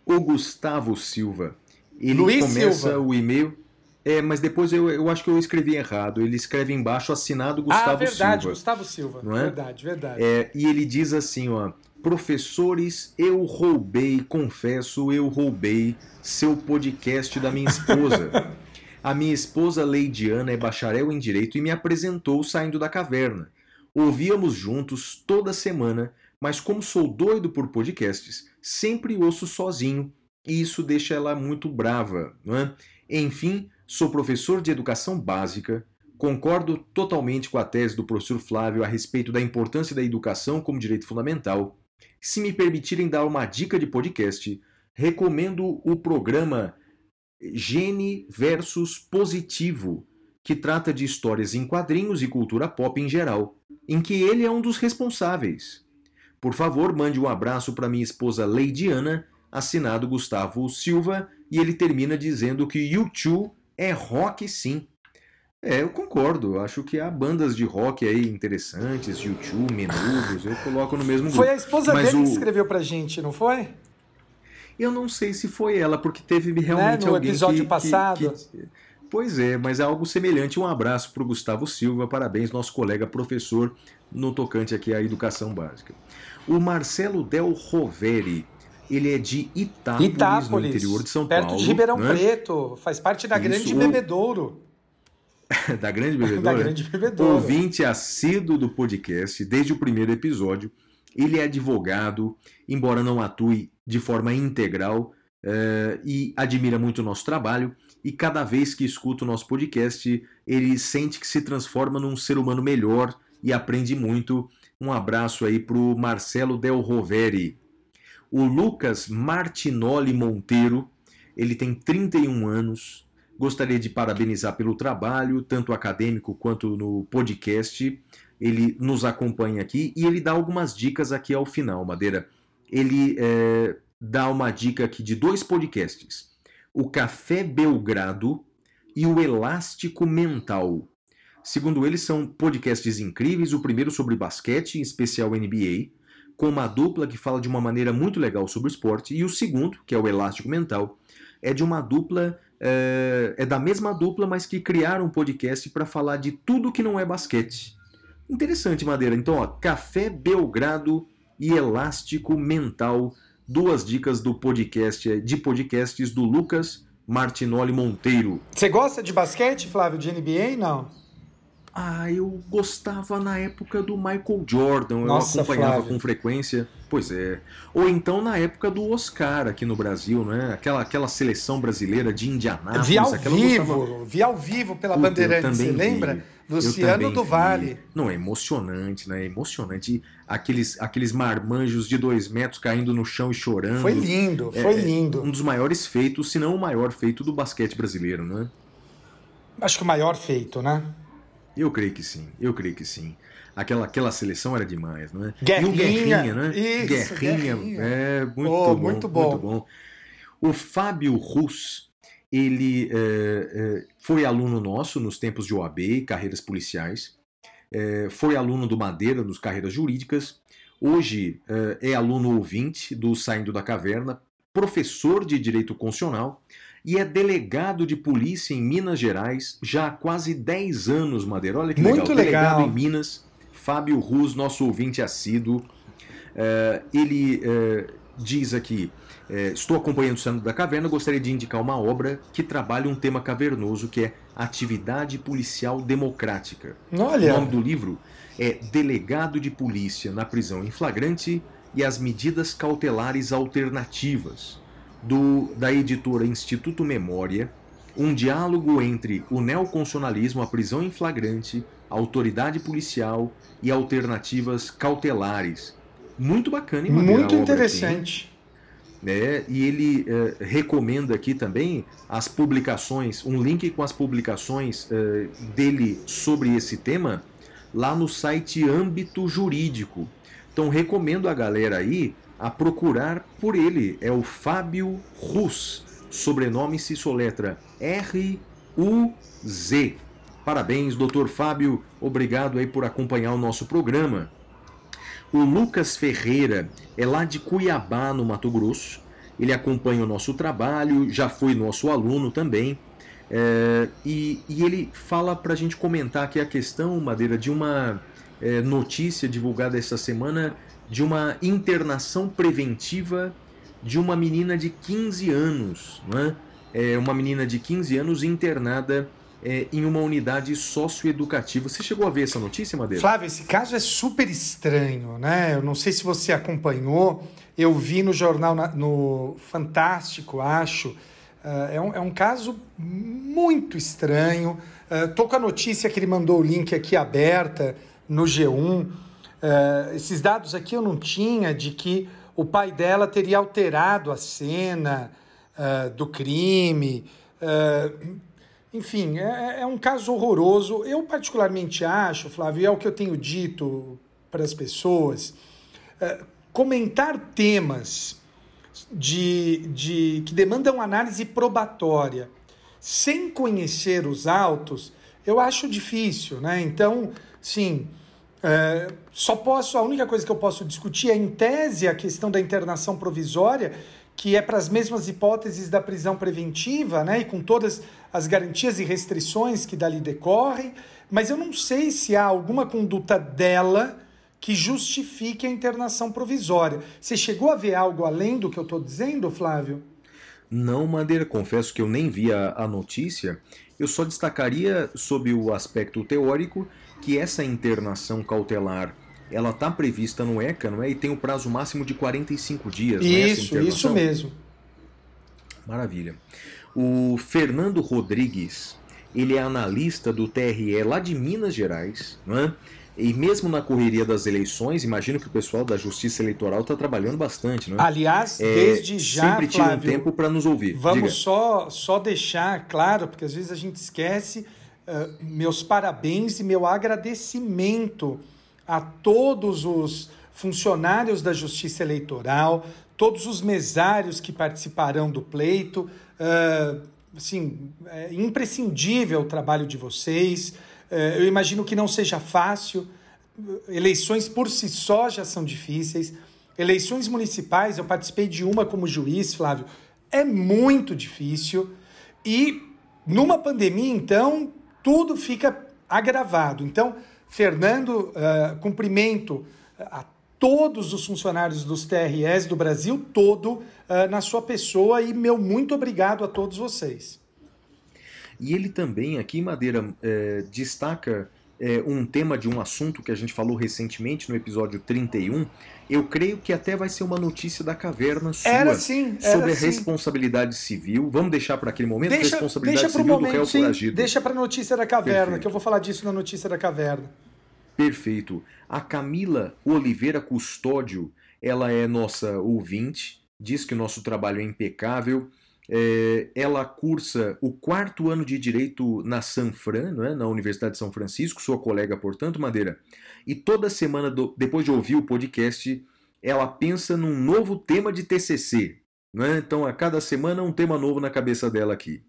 O Gustavo Silva. Ele Luiz começa Silva. o e-mail. É, mas depois eu, eu acho que eu escrevi errado. Ele escreve embaixo assinado Gustavo ah, verdade, Silva. Gustavo Silva. Não é? Verdade, verdade. É, e ele diz assim, ó. Professores, eu roubei, confesso, eu roubei seu podcast da minha esposa. A minha esposa Leidiana é bacharel em direito e me apresentou saindo da caverna. Ouvíamos juntos toda semana, mas como sou doido por podcasts, sempre ouço sozinho e isso deixa ela muito brava, não é? Enfim, sou professor de educação básica, concordo totalmente com a tese do professor Flávio a respeito da importância da educação como direito fundamental. Se me permitirem dar uma dica de podcast, recomendo o programa Gene versus Positivo, que trata de histórias em quadrinhos e cultura pop em geral, em que ele é um dos responsáveis. Por favor, mande um abraço para minha esposa Leidiana, assinado Gustavo Silva, e ele termina dizendo que U2 é rock sim. É, eu concordo. Eu acho que há bandas de rock aí interessantes, U2, Menudos, eu coloco no mesmo grupo. Foi a esposa Mas dele o- que escreveu pra gente, não foi? Eu não sei se foi ela, porque teve realmente Né, no alguém episódio que- que- passado. que- Pois é, mas é algo semelhante. Um abraço para o Gustavo Silva, parabéns, nosso colega professor no tocante aqui à educação básica. O Marcelo Del Roveri, ele é de Itápolis, Itápolis, no interior de São perto Paulo. de Ribeirão né? Preto, faz parte da Isso, grande o- bebedouro. [laughs] da Grande Bebedoura, da Grande Bebedoura. ouvinte assíduo do podcast desde o primeiro episódio. Ele é advogado, embora não atue de forma integral, uh, e admira muito o nosso trabalho. E cada vez que escuta o nosso podcast, ele sente que se transforma num ser humano melhor e aprende muito. Um abraço aí para o Marcelo Del Roveri. O Lucas Martinoli Monteiro, ele tem 31 anos. Gostaria de parabenizar pelo trabalho, tanto acadêmico quanto no podcast. Ele nos acompanha aqui e ele dá algumas dicas aqui ao final, Madeira. Ele é, dá uma dica aqui de dois podcasts: o Café Belgrado e o Elástico Mental. Segundo ele, são podcasts incríveis. O primeiro sobre basquete, em especial NBA, com uma dupla que fala de uma maneira muito legal sobre o esporte. E o segundo, que é o Elástico Mental, é de uma dupla. É, é da mesma dupla, mas que criaram um podcast para falar de tudo que não é basquete. Interessante, Madeira. Então, ó, Café Belgrado e Elástico Mental. Duas dicas do podcast de podcasts do Lucas Martinoli Monteiro. Você gosta de basquete, Flávio, de NBA? Não. Ah, eu gostava na época do Michael Jordan, Nossa, eu acompanhava Flávio. com frequência. Pois é. Ou então na época do Oscar aqui no Brasil, né? Aquela, aquela seleção brasileira de Indianápolis. Vi ao vivo, gostava- vi ao vivo pela Puta, eu Bandeirantes, você vi. lembra? Luciano do. Vale. Não, é emocionante, né? É emocionante. Aqueles, aqueles marmanjos de dois metros caindo no chão e chorando. Foi lindo, É, foi é, lindo. Um dos maiores feitos, se não o maior feito do basquete brasileiro, né? Acho que o maior feito, né? Eu creio que sim, eu creio que sim. Aquela, aquela seleção era demais, não é? e Guerrinha, o Guerrinha, né? isso, Guerrinha, Guerrinha. é muito, Oh, bom, muito bom. muito bom. O Fábio Rus, ele é, é, foi aluno nosso nos tempos de OAB, e carreiras policiais. É, foi aluno do Madeira, nos carreiras jurídicas. Hoje é, é aluno ouvinte do Saindo da Caverna, professor de Direito Constitucional e é delegado de polícia em Minas Gerais já há quase 10 anos, Madeira. Olha que Muito legal. legal. Delegado em Minas, Fábio Rus, nosso ouvinte assíduo. É, ele é, diz aqui: é, Estou acompanhando o Santo da Caverna, gostaria de indicar uma obra que trabalha um tema cavernoso que é Atividade Policial Democrática. O Olha, nome do livro é Delegado de Polícia na Prisão em Flagrante e as Medidas Cautelares Alternativas, do, da editora Instituto Memória, um diálogo entre o neoconstitucionalismo, a prisão em flagrante, a autoridade policial e alternativas cautelares. Muito bacana, hein, Madeira, muito interessante. né? E ele eh, recomenda aqui também as publicações, um link com as publicações eh, dele sobre esse tema lá no site Âmbito Jurídico. Então recomendo a galera aí a procurar por ele. É o Fábio Rus. Sobrenome se soletra R-U-Z. Parabéns, doutor Fábio. Obrigado aí por acompanhar o nosso programa. O Lucas Ferreira é lá de Cuiabá, no Mato Grosso. Ele acompanha o nosso trabalho, já foi nosso aluno também. É, e, e ele fala para a gente comentar aqui a questão, Madeira, de uma é, notícia divulgada essa semana de uma internação preventiva de uma menina de 15 anos. Né? É uma menina de 15 anos internada é, em uma unidade socioeducativa. Você chegou a ver essa notícia, Madeira? Flávio, esse caso é super estranho, né? Eu não sei se você acompanhou, eu vi no jornal, na- no Fantástico, acho. Ah, é, um, é um caso muito estranho. Ah, tô com a notícia que ele mandou o link aqui aberta no G1. Ah, esses dados aqui eu não tinha de que o pai dela teria alterado a cena ah, do crime. Ah, enfim, é, é um caso horroroso. Eu, particularmente, acho, Flávio, é o que eu tenho dito para as pessoas, é, comentar temas de, de, que demandam análise probatória sem conhecer os autos, eu acho difícil, né? Então, sim, é, só posso, a única coisa que eu posso discutir é, em tese, a questão da internação provisória, que é para as mesmas hipóteses da prisão preventiva, né? E com todas as garantias e restrições que dali decorrem, mas eu não sei se há alguma conduta dela que justifique a internação provisória. Você chegou a ver algo além do que eu estou dizendo, Flávio? Não, Madeira, confesso que eu nem vi a, a notícia. Eu só destacaria sob o aspecto teórico que essa internação cautelar ela está prevista no ECA, não é? E tem o prazo máximo de 45 dias. Isso, isso mesmo. Maravilha. O Fernando Rodrigues, ele é analista do TRE lá de Minas Gerais, não é? E mesmo na correria das eleições, imagino que o pessoal da Justiça Eleitoral está trabalhando bastante, não é? Aliás, é, desde já, sempre tira Flávio, um tempo para nos ouvir. Vamos só, só deixar claro, porque às vezes a gente esquece, uh, meus parabéns e meu agradecimento a todos os funcionários da Justiça Eleitoral, todos os mesários que participarão do pleito. Uh, assim, é imprescindível o trabalho de vocês. É, eu imagino que não seja fácil. Eleições por si só já são difíceis. Eleições municipais, eu participei de uma como juiz, Flávio, é muito difícil. E numa pandemia, então, tudo fica agravado. Então, Fernando, uh, cumprimento a todos os funcionários dos TRS do Brasil todo uh, na sua pessoa e meu muito obrigado a todos vocês. E ele também, aqui em Madeira, destaca é, um tema de um assunto que a gente falou recentemente no episódio 31. Eu creio que até vai ser uma notícia da caverna sua era sim, era sobre a responsabilidade civil. Vamos deixar para aquele momento deixa, responsabilidade deixa civil momento, do réu sim, foragido. Deixa para a notícia da caverna, Perfeito. que eu vou falar disso na notícia da caverna. Perfeito. A Camila Oliveira Custódio, ela é nossa ouvinte, diz que o nosso trabalho é impecável. É, ela cursa o quarto ano de Direito na Sanfran, não é? na Universidade de São Francisco, sua colega, portanto, Madeira. E toda semana, do, depois de ouvir o podcast, ela pensa num novo tema de TCC. É? Então, a cada semana, um tema novo na cabeça dela aqui.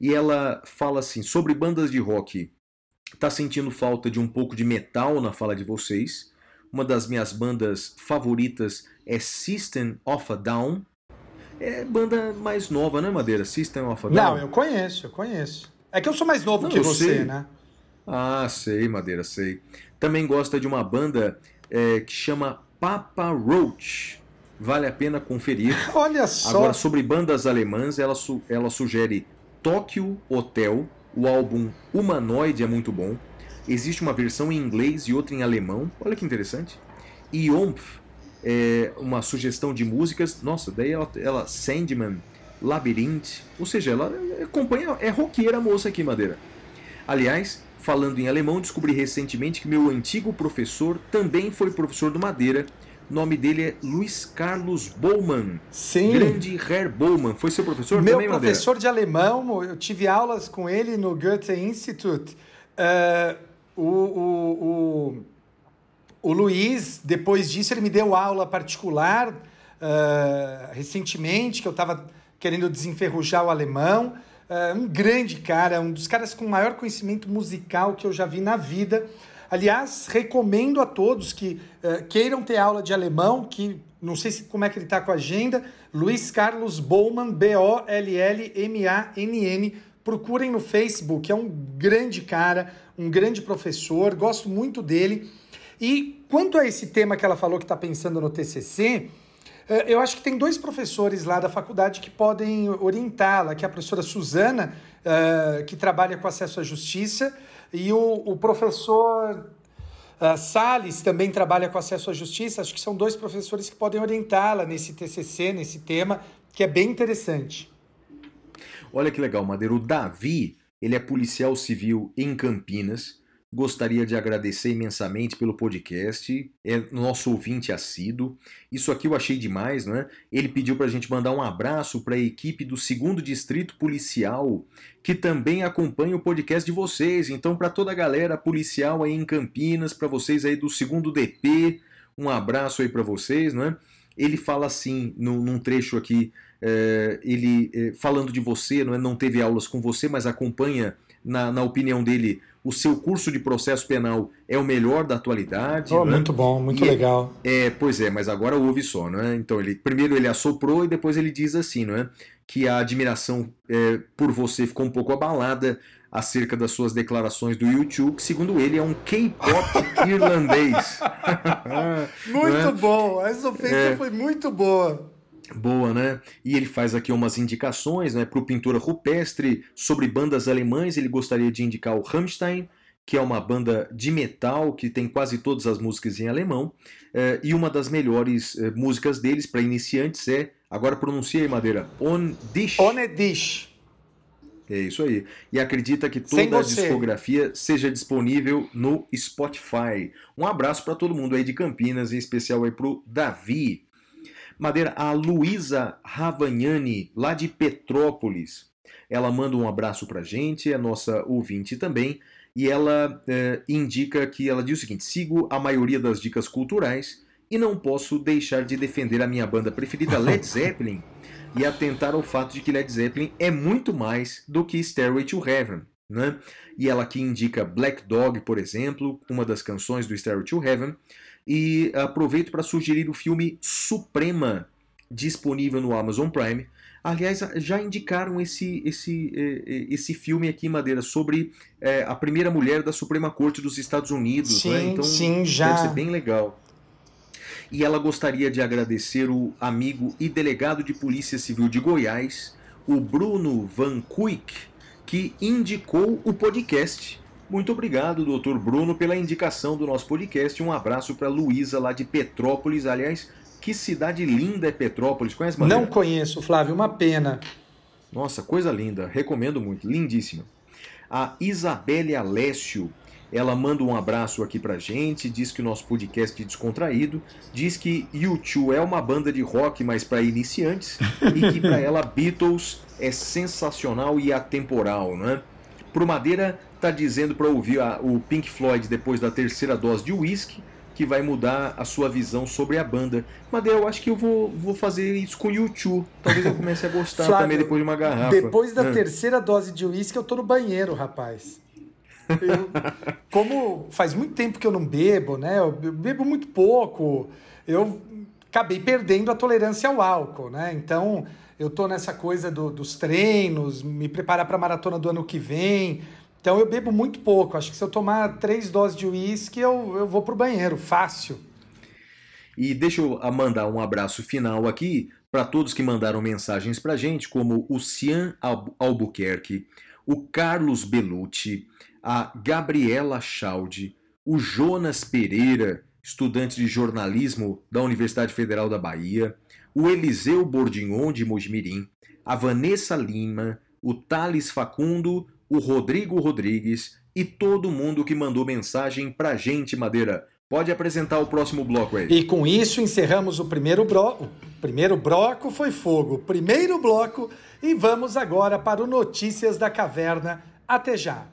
E ela fala assim, sobre bandas de rock, tá sentindo falta de um pouco de metal na fala de vocês. Uma das minhas bandas favoritas é System of a Down, é banda mais nova, né, Madeira? System of a Down. Não, eu conheço, eu conheço. É que eu sou mais novo Não, que você, sei. né? Ah, sei, Madeira, sei. Também gosta de uma banda é, que chama Papa Roach. Vale a pena conferir. [laughs] Olha só. Agora, sobre bandas alemãs, ela, su ela sugere Tokyo Hotel. O álbum Humanoid é muito bom. Existe uma versão em inglês e outra em alemão. Olha que interessante. Iomph é uma sugestão de músicas. Nossa, daí ela, ela Sandman, Labyrinth. Ou seja, ela acompanha. É roqueira a moça aqui, Madeira. Aliás, falando em alemão, descobri recentemente que meu antigo professor também foi professor do Madeira. O nome dele é Luiz Carlos Bowman. Sim. Grande Herr Bowman. Foi seu professor Meu também, Madeira? professor de alemão, eu tive aulas com ele no Goethe Institut. Uh, o, o, o, o Luiz, depois disso, ele me deu aula particular uh, recentemente, que eu estava querendo desenferrujar o alemão. Uh, um grande cara, um dos caras com maior conhecimento musical que eu já vi na vida. Aliás, recomendo a todos que uh, queiram ter aula de alemão, que não sei se, como é que ele está com a agenda, Luiz Carlos Bowman, B-O-L-L-M-A-N-N. Procurem no Facebook, é um grande cara, um grande professor, gosto muito dele. E quanto a esse tema que ela falou que está pensando no TCC, eh, eu acho que tem dois professores lá da faculdade que podem orientá-la, que é a professora Suzana, uh, que trabalha com acesso à justiça, e o, professor uh, Salles também trabalha com acesso à justiça. Acho que são dois professores que podem orientá-la nesse TCC, nesse tema, que é bem interessante. Olha que legal, Madeira. O Davi, ele é policial civil em Campinas. Gostaria de agradecer imensamente pelo podcast, é nosso ouvinte assíduo. Isso aqui eu achei demais, não é? Ele pediu para a gente mandar um abraço para a equipe do segundo Distrito Policial, que também acompanha o podcast de vocês. Então, para toda a galera policial aí em Campinas, para vocês aí do segundo DP, um abraço aí para vocês, não é? Ele fala assim, num, num trecho aqui, é, ele é, falando de você, não, é? não teve aulas com você, mas acompanha, na, na opinião dele, o seu curso de processo penal é o melhor da atualidade. Oh, né? Muito bom, muito E é- legal. É, pois é, mas agora ouve só, não é? Então ele primeiro ele assoprou e depois ele diz assim, não é? Que a admiração é, por você ficou um pouco abalada acerca das suas declarações do YouTube, que segundo ele é um K-pop [laughs] irlandês. [laughs] Muito é? bom, essa ofensa É. foi muito boa. Boa, né? E ele faz aqui umas indicações né, para o pintura rupestre sobre bandas alemães. Ele gostaria de indicar o Rammstein, que é uma banda de metal que tem quase todas as músicas em alemão. É, e uma das melhores é, músicas deles para iniciantes é, agora pronuncia aí, Madeira, On Dich. On Dich. É isso aí. E acredita que toda a discografia seja disponível no Spotify. Um abraço para todo mundo aí de Campinas, em especial aí pro Davi. Madeira, a Luísa Ravagnani, lá de Petrópolis. Ela manda um abraço pra gente, é nossa ouvinte também, e ela é, indica que ela diz o seguinte: sigo a maioria das dicas culturais e não posso deixar de defender a minha banda preferida, Led [laughs] Zeppelin e atentar ao fato de que Led Zeppelin é muito mais do que Stairway to Heaven. Né? E ela aqui indica Black Dog, por exemplo, uma das canções do Stairway to Heaven. E aproveito para sugerir o filme Suprema, disponível no Amazon Prime. Aliás, já indicaram esse, esse, esse filme aqui, Madeira, sobre é, a primeira mulher da Suprema Corte dos Estados Unidos. Sim, né? então, sim, já. Deve ser bem legal e ela gostaria de agradecer o amigo e delegado de Polícia Civil de Goiás, o Bruno Van Kuik, que indicou o podcast. Muito obrigado, doutor Bruno, pela indicação do nosso podcast. Um abraço para Luísa, lá de Petrópolis. Aliás, que cidade linda é Petrópolis. Conhece, Madeira? Não conheço, Flávio, uma pena. Nossa, coisa linda. Recomendo muito. Lindíssima. A Isabelle Alessio ela manda um abraço aqui pra gente, diz que o nosso podcast é descontraído, diz que U2 é uma banda de rock, mas para iniciantes, [laughs] e que para ela Beatles é sensacional e atemporal, né? Pro Madeira tá dizendo para ouvir a, o Pink Floyd depois da terceira dose de whisky, que vai mudar a sua visão sobre a banda. Madeira, eu acho que eu vou, vou fazer isso com o YouTube. Talvez eu comece a gostar Flávio, também depois de uma garrafa. Depois da terceira dose de uísque, eu tô no banheiro, rapaz. Eu, como faz muito tempo que eu não bebo, né? Eu bebo muito pouco. Eu acabei perdendo a tolerância ao álcool, né? Então, eu tô nessa coisa do, dos treinos, me preparar para a maratona do ano que vem. Então, eu bebo muito pouco. Acho que se eu tomar três doses de uísque, eu, eu vou pro banheiro, fácil. E deixa eu mandar um abraço final aqui para todos que mandaram mensagens para gente, como o Cian Albuquerque, o Carlos Belucci, a Gabriela Chaldi, o Jonas Pereira, estudante de jornalismo da Universidade Federal da Bahia, o Eliseu Bordignon de Mojimirim, a Vanessa Lima, o Thales Facundo, o Rodrigo Rodrigues e todo mundo que mandou mensagem pra gente, Madeira. Pode apresentar o próximo bloco aí. E com isso encerramos o primeiro bloco. O primeiro bloco foi fogo. Primeiro bloco e vamos agora para o Notícias da Caverna. Até já.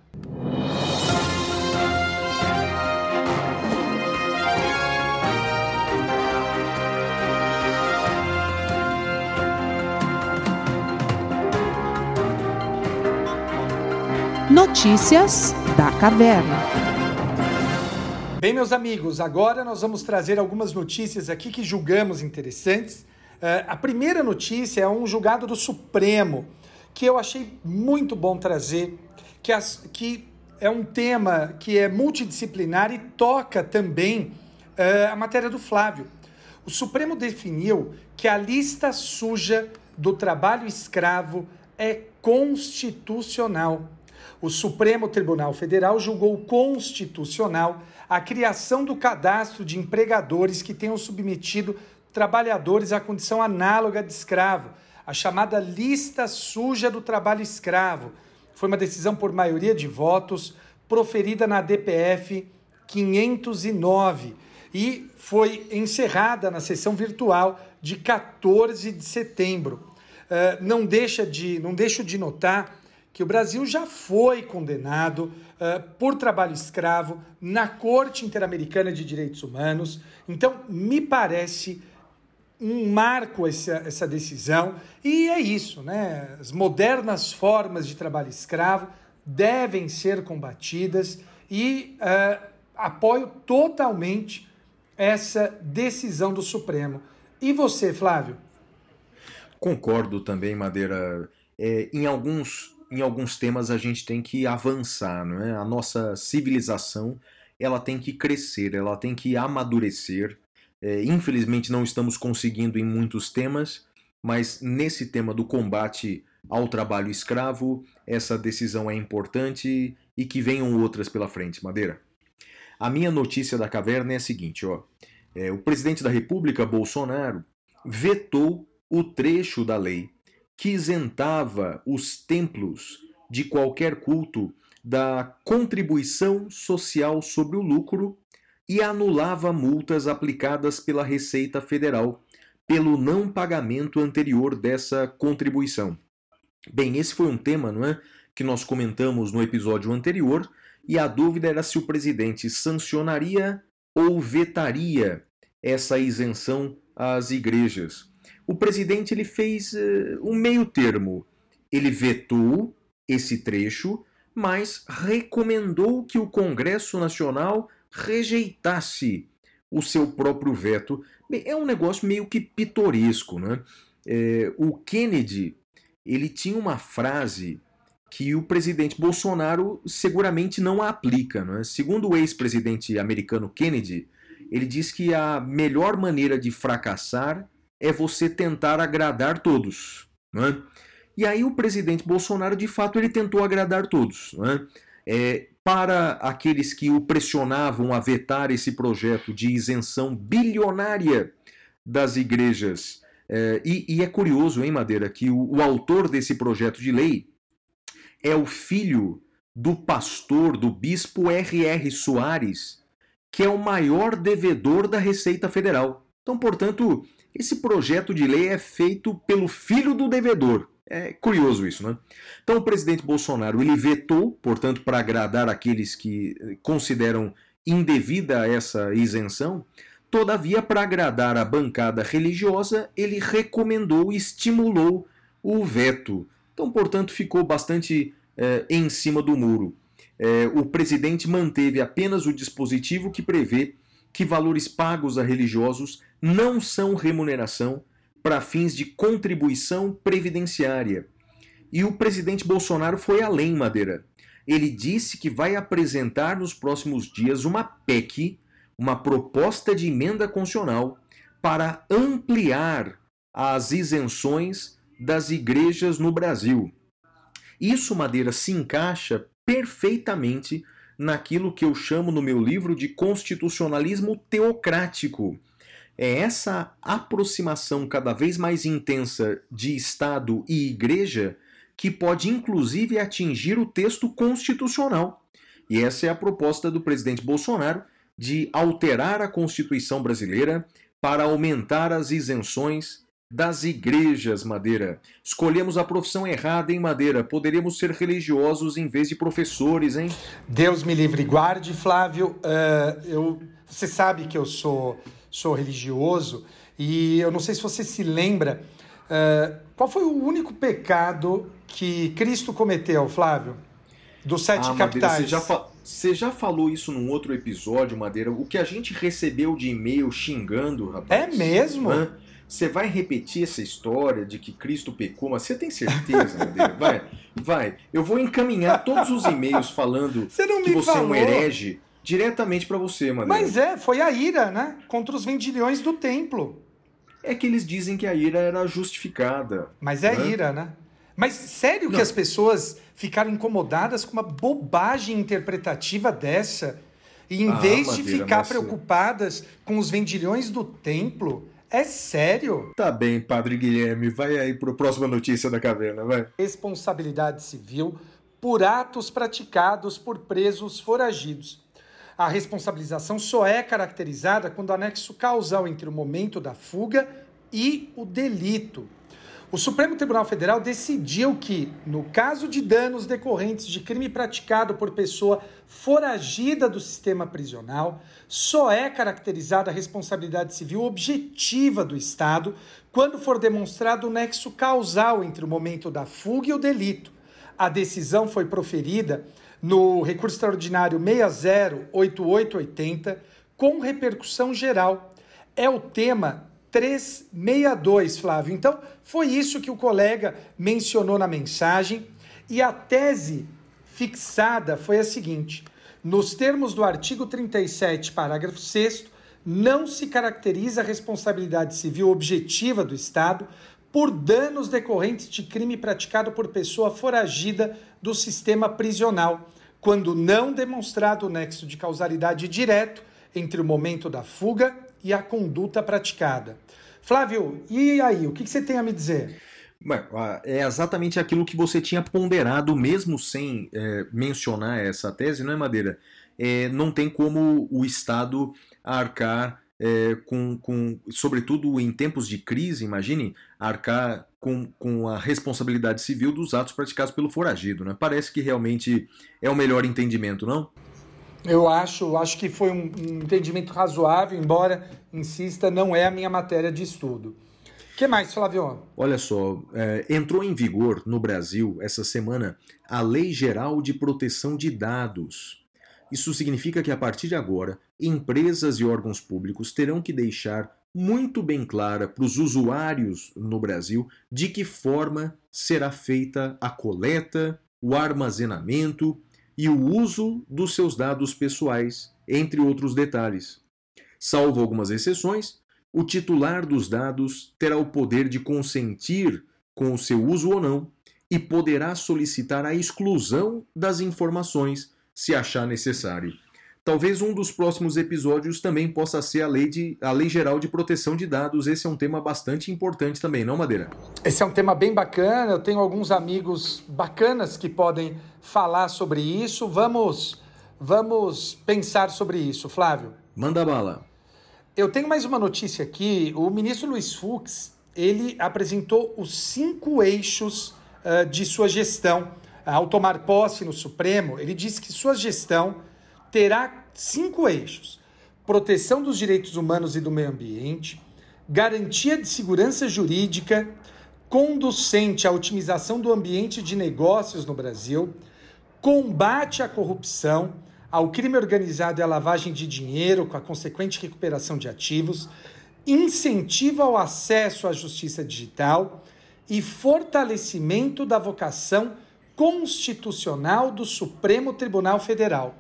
Notícias da Caverna. Bem, meus amigos, agora nós vamos trazer algumas notícias aqui que julgamos interessantes. Uh, a primeira notícia é um julgado do Supremo que eu achei muito bom trazer, que, as, que é um tema que é multidisciplinar e toca também uh, a matéria do Flávio. O Supremo definiu que a lista suja do trabalho escravo é constitucional o Supremo Tribunal Federal julgou constitucional a criação do cadastro de empregadores que tenham submetido trabalhadores à condição análoga de escravo, a chamada lista suja do trabalho escravo. Foi uma decisão por maioria de votos proferida na DPF 509 e foi encerrada na sessão virtual de 14 de setembro. Uh, não deixa de não deixo de notar que o Brasil já foi condenado uh, por trabalho escravo na Corte Interamericana de Direitos Humanos. Então, me parece um marco essa, essa decisão. E é isso, né? As modernas formas de trabalho escravo devem ser combatidas e uh, apoio totalmente essa decisão do Supremo. E você, Flávio? Concordo também, Madeira. É, em alguns em alguns temas a gente tem que avançar, não é? A nossa civilização ela tem que crescer, ela tem que amadurecer. É, infelizmente não estamos conseguindo em muitos temas, mas nesse tema do combate ao trabalho escravo, essa decisão é importante e que venham outras pela frente, Madeira. A minha notícia da caverna é a seguinte, ó. É, o presidente da República, Bolsonaro, vetou o trecho da lei que isentava os templos de qualquer culto da contribuição social sobre o lucro e anulava multas aplicadas pela Receita Federal pelo não pagamento anterior dessa contribuição. Bem, esse foi um tema, não é, que nós comentamos no episódio anterior, e a dúvida era se o presidente sancionaria ou vetaria essa isenção às igrejas. O presidente ele fez uh, um meio termo. Ele vetou esse trecho, mas recomendou que o Congresso Nacional rejeitasse o seu próprio veto. É um negócio meio que pitoresco. Né? É, o Kennedy ele tinha uma frase que o presidente Bolsonaro seguramente não aplica. Né? Segundo o ex-presidente americano Kennedy, ele diz que a melhor maneira de fracassar é você tentar agradar todos. Né? E aí o presidente Bolsonaro, de fato, ele tentou agradar todos. Né? É, para aqueles que o pressionavam a vetar esse projeto de isenção bilionária das igrejas. É, e, e, é curioso, hein, Madeira, que o, o autor desse projeto de lei é o filho do pastor, do bispo R.R. Soares, que é o maior devedor da Receita Federal. Então, portanto, esse projeto de lei é feito pelo filho do devedor. É curioso isso, né? Então o presidente Bolsonaro ele vetou, portanto, para agradar aqueles que eh, consideram indevida essa isenção. Todavia, para agradar a bancada religiosa, ele recomendou e estimulou o veto. Então, portanto, ficou bastante é, em cima do muro. É, o presidente manteve apenas o dispositivo que prevê que valores pagos a religiosos não são remuneração para fins de contribuição previdenciária. E o presidente Bolsonaro foi além, Madeira. Ele disse que vai apresentar nos próximos dias uma PEC, uma proposta de emenda constitucional, para ampliar as isenções das igrejas no Brasil. Isso, Madeira, se encaixa perfeitamente naquilo que eu chamo no meu livro de constitucionalismo teocrático, é essa aproximação cada vez mais intensa de Estado e Igreja que pode inclusive atingir o texto constitucional. E essa é a proposta do presidente Bolsonaro de alterar a Constituição brasileira para aumentar as isenções das igrejas, Madeira. Escolhemos a profissão errada em Madeira. Poderíamos ser religiosos em vez de professores, hein? Deus me livre e guarde, Flávio. Uh, eu, você sabe que eu sou sou religioso, e eu não sei se você se lembra, uh, qual foi o único pecado que Cristo cometeu, Flávio? Dos sete ah, capitais. Madeira, você, já fa... você já falou isso num outro episódio, Madeira? O que a gente recebeu de e-mail xingando, rapaz? É mesmo? Hã? Você vai repetir essa história de que Cristo pecou, mas você tem certeza, Madeira? Vai, vai. Eu vou encaminhar todos os e-mails falando você que você falou. é um herege diretamente para você, mano. Mas é, foi a ira, né? Contra os vendilhões do templo. É que eles dizem que a ira era justificada. Mas é né? ira, né? Mas sério Não. que as pessoas ficaram incomodadas com uma bobagem interpretativa dessa? E em ah, vez Madeira, de ficar preocupadas com os vendilhões do templo, é sério? Tá bem, Padre Guilherme, vai aí para a próxima notícia da caverna, vai. Responsabilidade civil por atos praticados por presos foragidos a responsabilização só é caracterizada quando o anexo causal entre o momento da fuga e o delito. O Supremo Tribunal Federal decidiu que, no caso de danos decorrentes de crime praticado por pessoa foragida do sistema prisional, só é caracterizada a responsabilidade civil objetiva do Estado quando for demonstrado o nexo causal entre o momento da fuga e o delito. A decisão foi proferida no recurso extraordinário 608880, com repercussão geral. É o tema 362, Flávio. Então, foi isso que o colega mencionou na mensagem e a tese fixada foi a seguinte: nos termos do artigo 37, parágrafo 6, não se caracteriza a responsabilidade civil objetiva do Estado por danos decorrentes de crime praticado por pessoa foragida do sistema prisional, quando não demonstrado o nexo de causalidade direto entre o momento da fuga e a conduta praticada. Flávio, e aí, o que você tem a me dizer? É exatamente aquilo que você tinha ponderado, mesmo sem é, mencionar essa tese, não é, Madeira? É, não tem como o Estado arcar é, com, com, sobretudo em tempos de crise, imagine, arcar com, com a responsabilidade civil dos atos praticados pelo foragido. Né? Parece que realmente é o melhor entendimento, não? Eu acho, acho que foi um, um entendimento razoável, embora, insista, não é a minha matéria de estudo. O que mais, Flávio? Olha só, é, entrou em vigor no Brasil essa semana a Lei Geral de Proteção de Dados. Isso significa que a partir de agora, empresas e órgãos públicos terão que deixar muito bem clara para os usuários no Brasil de que forma será feita a coleta, o armazenamento e o uso dos seus dados pessoais, entre outros detalhes. Salvo algumas exceções, o titular dos dados terá o poder de consentir com o seu uso ou não e poderá solicitar a exclusão das informações se achar necessário. Talvez um dos próximos episódios também possa ser a lei, de, a lei Geral de Proteção de Dados. Esse é um tema bastante importante também, não, Madeira? Esse é um tema bem bacana. Eu tenho alguns amigos bacanas que podem falar sobre isso. Vamos, vamos pensar sobre isso, Flávio. Manda bala. Eu tenho mais uma notícia aqui. O ministro Luiz Fux ele apresentou os cinco eixos uh, de sua gestão ao tomar posse no Supremo, ele disse que sua gestão terá cinco eixos: proteção dos direitos humanos e do meio ambiente, garantia de segurança jurídica, conducente à otimização do ambiente de negócios no Brasil, combate à corrupção, ao crime organizado e à lavagem de dinheiro, com a consequente recuperação de ativos, incentivo ao acesso à justiça digital e fortalecimento da vocação constitucional do Supremo Tribunal Federal.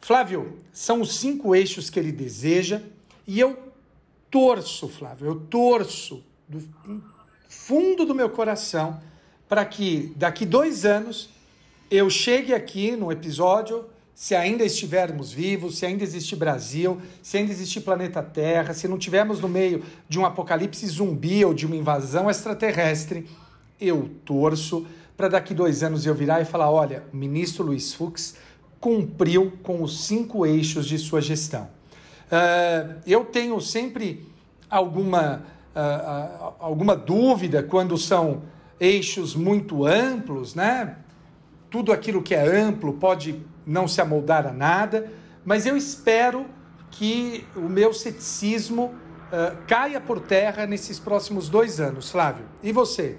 Flávio, são os cinco eixos que ele deseja e eu torço, Flávio, eu torço do fundo do meu coração para que daqui dois anos eu chegue aqui no episódio, se ainda estivermos vivos, se ainda existe Brasil, se ainda existe planeta Terra, se não tivermos no meio de um apocalipse zumbi ou de uma invasão extraterrestre, eu torço para daqui dois anos eu virar e falar: olha, o ministro Luiz Fux cumpriu com os cinco eixos de sua gestão. Uh, eu tenho sempre alguma, uh, uh, alguma dúvida quando são eixos muito amplos, né? Tudo aquilo que é amplo pode não se amoldar a nada, mas eu espero que o meu ceticismo caia por terra nesses próximos dois anos, Flávio. E você?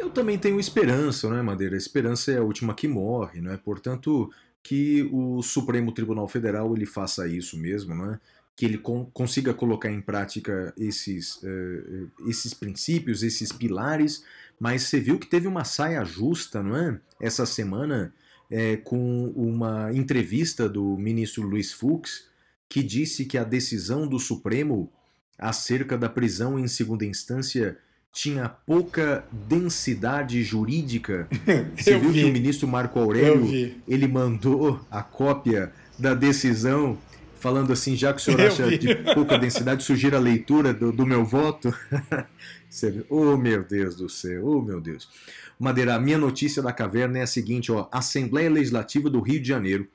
Eu também tenho esperança, não é, Madeira? A esperança é a última que morre, não é? Portanto, que o Supremo Tribunal Federal ele faça isso mesmo, não é? Que ele consiga colocar em prática esses, uh, esses princípios, esses pilares. Mas você viu que teve uma saia justa, não é? Essa semana, é, com uma entrevista do ministro Luiz Fux, que disse que a decisão do Supremo acerca da prisão em segunda instância tinha pouca densidade jurídica. [laughs] Você viu vi. que o ministro Marco Aurélio ele mandou a cópia da decisão falando assim, já que o senhor acha de pouca densidade, sugira a leitura do, do meu voto. [laughs] Você Oh, meu Deus do céu, oh, meu Deus. Madeira, a minha notícia da caverna é a seguinte, ó, Assembleia Legislativa do Rio de Janeiro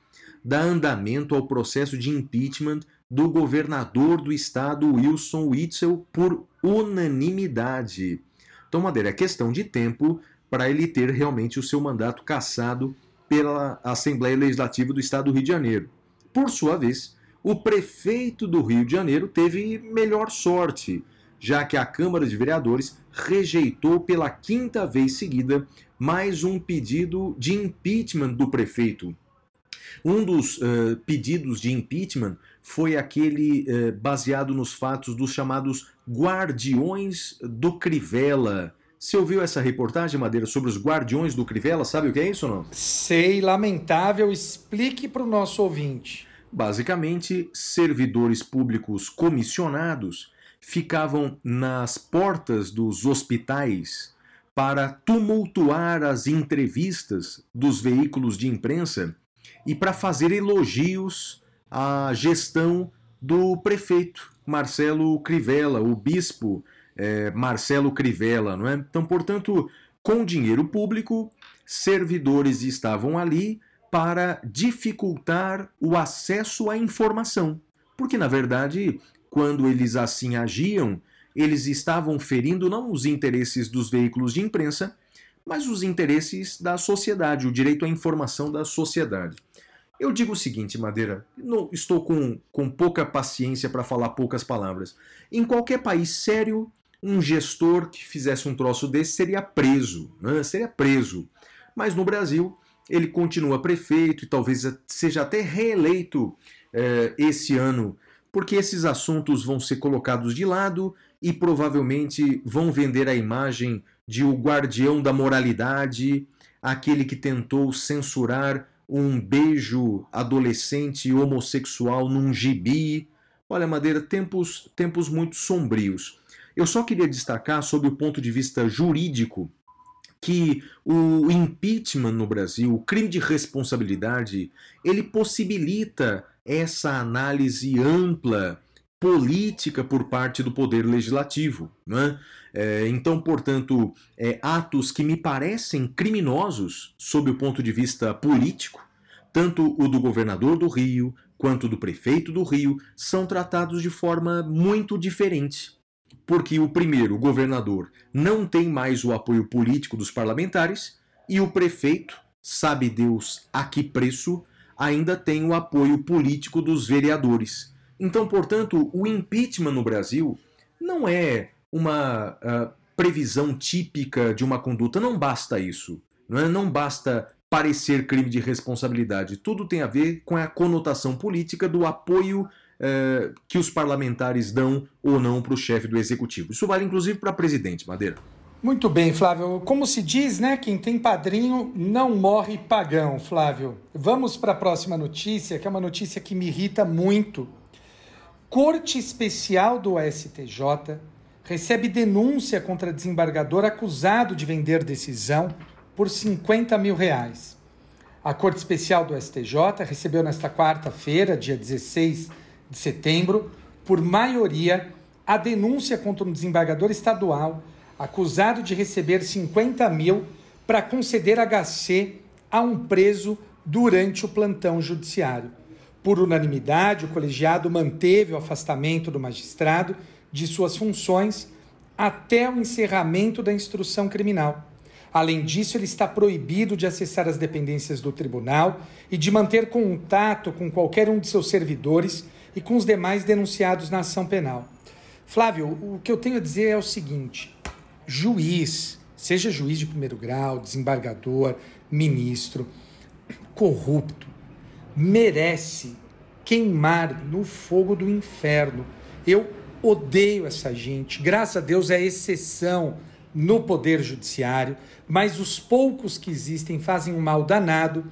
dá andamento ao processo de impeachment do governador do estado Wilson Witzel por unanimidade. Então, Madeira, é questão de tempo para ele ter realmente o seu mandato cassado pela Assembleia Legislativa do Estado do Rio de Janeiro. Por sua vez, o prefeito do Rio de Janeiro teve melhor sorte, já que a Câmara de Vereadores rejeitou pela quinta vez seguida mais um pedido de impeachment do prefeito. Um dos uh, pedidos de impeachment foi aquele uh, baseado nos fatos dos chamados Guardiões do Crivella. Você ouviu essa reportagem, Madeira, sobre os Guardiões do Crivella? Sabe o que é isso ou não? Sei, lamentável. Explique para o nosso ouvinte. Basicamente, servidores públicos comissionados ficavam nas portas dos hospitais para tumultuar as entrevistas dos veículos de imprensa e para fazer elogios à gestão do prefeito Marcelo Crivella, o bispo é, Marcelo Crivella, não é? Então, portanto, com dinheiro público, servidores estavam ali para dificultar o acesso à informação. Porque, na verdade, quando eles assim agiam, eles estavam ferindo não os interesses dos veículos de imprensa, mas os interesses da sociedade, o direito à informação da sociedade. Eu digo o seguinte, Madeira, não, estou com, com pouca paciência para falar poucas palavras. Em qualquer país sério, um gestor que fizesse um troço desse seria preso, né? seria preso. Mas no Brasil, ele continua prefeito e talvez seja até reeleito eh, esse ano, porque esses assuntos vão ser colocados de lado e provavelmente vão vender a imagem de o guardião da moralidade, aquele que tentou censurar um beijo adolescente homossexual num gibi. Olha, Madeira, tempos, tempos muito sombrios. Eu só queria destacar, sob o ponto de vista jurídico, que o impeachment no Brasil, o crime de responsabilidade, ele possibilita essa análise ampla política por parte do poder legislativo. Né? É, então, portanto, é, atos que me parecem criminosos sob o ponto de vista político, tanto o do governador do Rio quanto do prefeito do Rio, são tratados de forma muito diferente porque o primeiro, o governador, não tem mais o apoio político dos parlamentares e o prefeito, sabe Deus a que preço, ainda tem o apoio político dos vereadores. Então, portanto, o impeachment no Brasil não é uma uh, previsão típica de uma conduta, não basta isso. Não, é? não basta parecer crime de responsabilidade. Tudo tem a ver com a conotação política do apoio é, que os parlamentares dão ou não para o chefe do executivo. Isso vale inclusive para presidente, Madeira. Muito bem, Flávio. Como se diz, né? Quem tem padrinho não morre pagão, Flávio. Vamos para a próxima notícia, que é uma notícia que me irrita muito. Corte Especial do STJ recebe denúncia contra desembargador acusado de vender decisão por 50 mil reais. A Corte Especial do STJ recebeu nesta quarta-feira, dia 16 de setembro, por maioria, a denúncia contra um desembargador estadual acusado de receber 50 mil para conceder HC a um preso durante o plantão judiciário. Por unanimidade, o colegiado manteve o afastamento do magistrado de suas funções até o encerramento da instrução criminal. Além disso, ele está proibido de acessar as dependências do tribunal e de manter contato com qualquer um de seus servidores e com os demais denunciados na ação penal. Flávio, o que eu tenho a dizer é o seguinte: juiz, seja juiz de primeiro grau, desembargador, ministro, corrupto, merece queimar no fogo do inferno. Eu odeio essa gente. Graças a Deus é exceção no poder judiciário, mas os poucos que existem fazem um mal danado.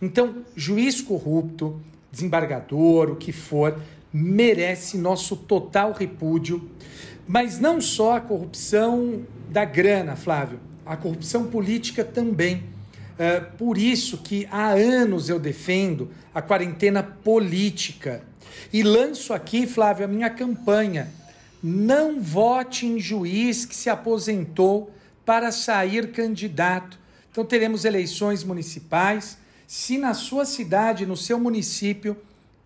Então, juiz corrupto, desembargador, o que for, merece nosso total repúdio. Mas não só a corrupção da grana, Flávio, a corrupção política também. É por isso que há anos eu defendo a quarentena política. E lanço aqui, Flávio, a minha campanha. Não vote em juiz que se aposentou para sair candidato. Então teremos eleições municipais se na sua cidade, no seu município,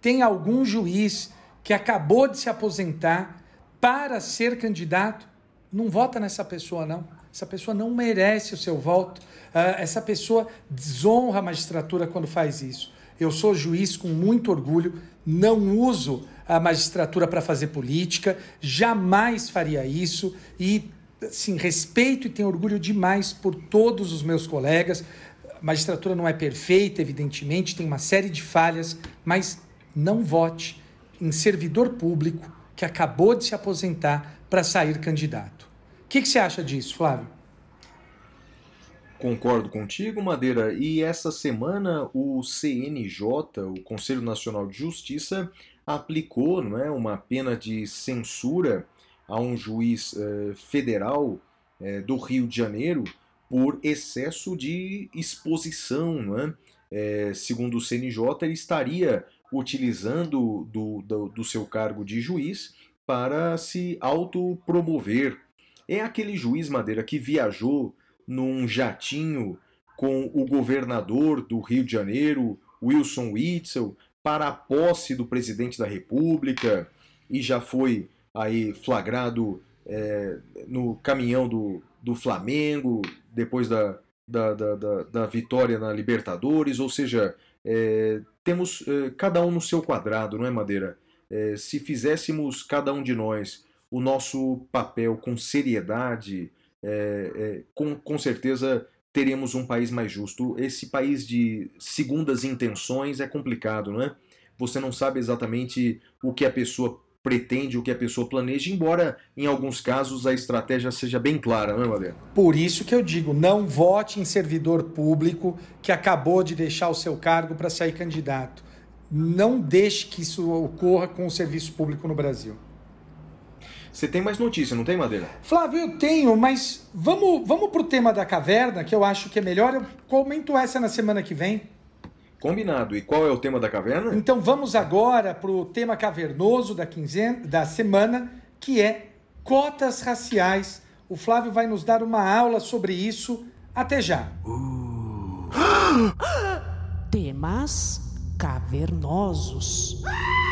tem algum juiz que acabou de se aposentar para ser candidato, não vota nessa pessoa, não. Essa pessoa não merece o seu voto. Uh, essa pessoa desonra a magistratura quando faz isso. Eu sou juiz com muito orgulho, não uso a magistratura para fazer política, jamais faria isso e sim, respeito e tenho orgulho demais por todos os meus colegas, a magistratura não é perfeita, evidentemente, tem uma série de falhas, mas não vote em servidor público que acabou de se aposentar para sair candidato. O que, que você acha disso, Flávio? Concordo contigo, Madeira. E essa semana o CNJ, o Conselho Nacional de Justiça, aplicou não é, uma pena de censura a um juiz eh, federal eh, do Rio de Janeiro por excesso de exposição. Né? Eh, segundo o CNJ, ele estaria utilizando do, do, do seu cargo de juiz para se autopromover. É aquele juiz Madeira que viajou num jatinho com o governador do Rio de Janeiro, Wilson Witzel, para a posse do presidente da República e já foi aí flagrado é, no caminhão do, do Flamengo depois da, da, da, da, vitória na Libertadores, ou seja, é, temos é, cada um no seu quadrado, não é, Madeira? É, se fizéssemos cada um de nós o nosso papel com seriedade, é, é, com, com certeza teremos um país mais justo. Esse país de segundas intenções é complicado, não é? Você não sabe exatamente o que a pessoa pretende, o que a pessoa planeja, embora em alguns casos a estratégia seja bem clara, não é, Valério? Por isso que eu digo, não vote em servidor público que acabou de deixar o seu cargo para sair candidato. Não deixe que isso ocorra com o serviço público no Brasil. Você tem mais notícia, não tem, Madeira? Flávio, eu tenho, mas vamos, vamos pro tema da caverna, que eu acho que é melhor. Eu comento essa na semana que vem. Combinado. E qual é o tema da caverna? Então vamos agora pro tema cavernoso da quinzena, da semana, que é cotas raciais. O Flávio vai nos dar uma aula sobre isso. Até já. Uh. [gasps] Temas cavernosos. [gasps]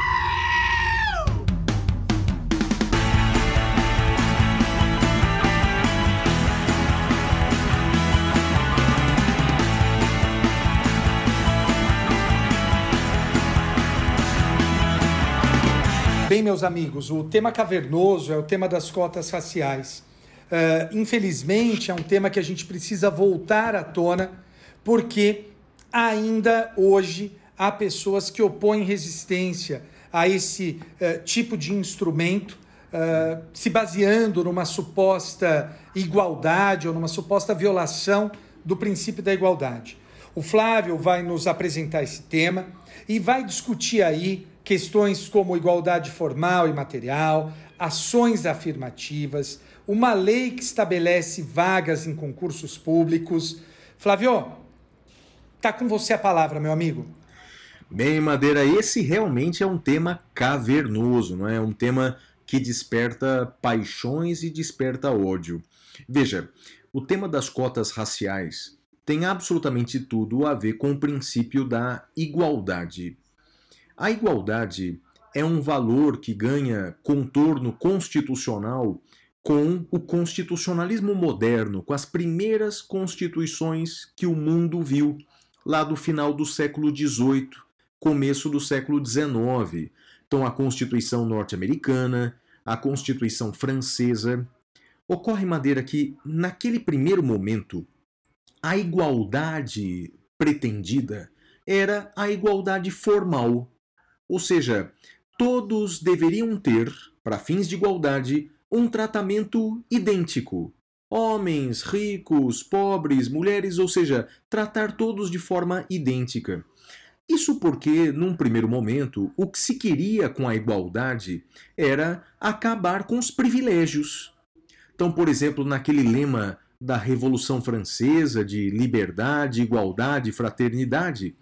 Bem, meus amigos, o tema cavernoso é o tema das cotas raciais. Uh, infelizmente, é um tema que a gente precisa voltar à tona, porque ainda hoje há pessoas que opõem resistência a esse uh, tipo de instrumento, uh, se baseando numa suposta igualdade ou numa suposta violação do princípio da igualdade. O Flávio vai nos apresentar esse tema e vai discutir aí questões como igualdade formal e material, ações afirmativas, uma lei que estabelece vagas em concursos públicos. Flávio, tá com você a palavra, meu amigo. Bem, Madeira, esse realmente é um tema cavernoso, não é? Um tema que desperta paixões e desperta ódio. Veja, o tema das cotas raciais tem absolutamente tudo a ver com o princípio da igualdade. A igualdade é um valor que ganha contorno constitucional com o constitucionalismo moderno, com as primeiras constituições que o mundo viu, lá do final do século XVIII, começo do século XIX. Então, a Constituição norte-americana, a Constituição francesa. Ocorre, Madeira, que naquele primeiro momento, a igualdade pretendida era a igualdade formal ou seja, todos deveriam ter, para fins de igualdade, um tratamento idêntico. Homens, ricos, pobres, mulheres, ou seja, tratar todos de forma idêntica. Isso porque, num primeiro momento, o que se queria com a igualdade era acabar com os privilégios. Então, por exemplo, naquele lema da Revolução Francesa de liberdade, igualdade, fraternidade,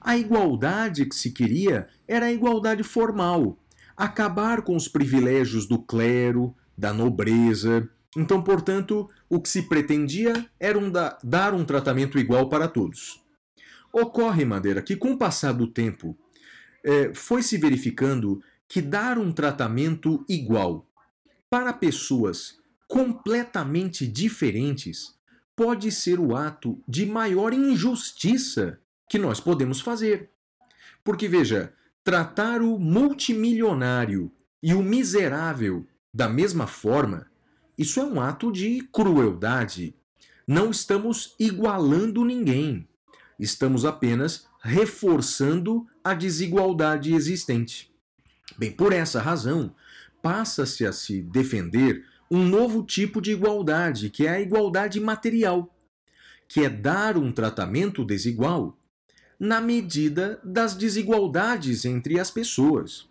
a igualdade que se queria era a igualdade formal, acabar com os privilégios do clero, da nobreza. Então, portanto, o que se pretendia era um da, dar um tratamento igual para todos. Ocorre, Madeira, que com o passar do tempo é, foi se verificando que dar um tratamento igual para pessoas completamente diferentes pode ser o ato de maior injustiça que nós podemos fazer. Porque, veja, tratar o multimilionário e o miserável da mesma forma, isso é um ato de crueldade. Não estamos igualando ninguém. Estamos apenas reforçando a desigualdade existente. Bem, por essa razão, passa-se a se defender um novo tipo de igualdade, que é a igualdade material, que é dar um tratamento desigual na medida das desigualdades entre as pessoas.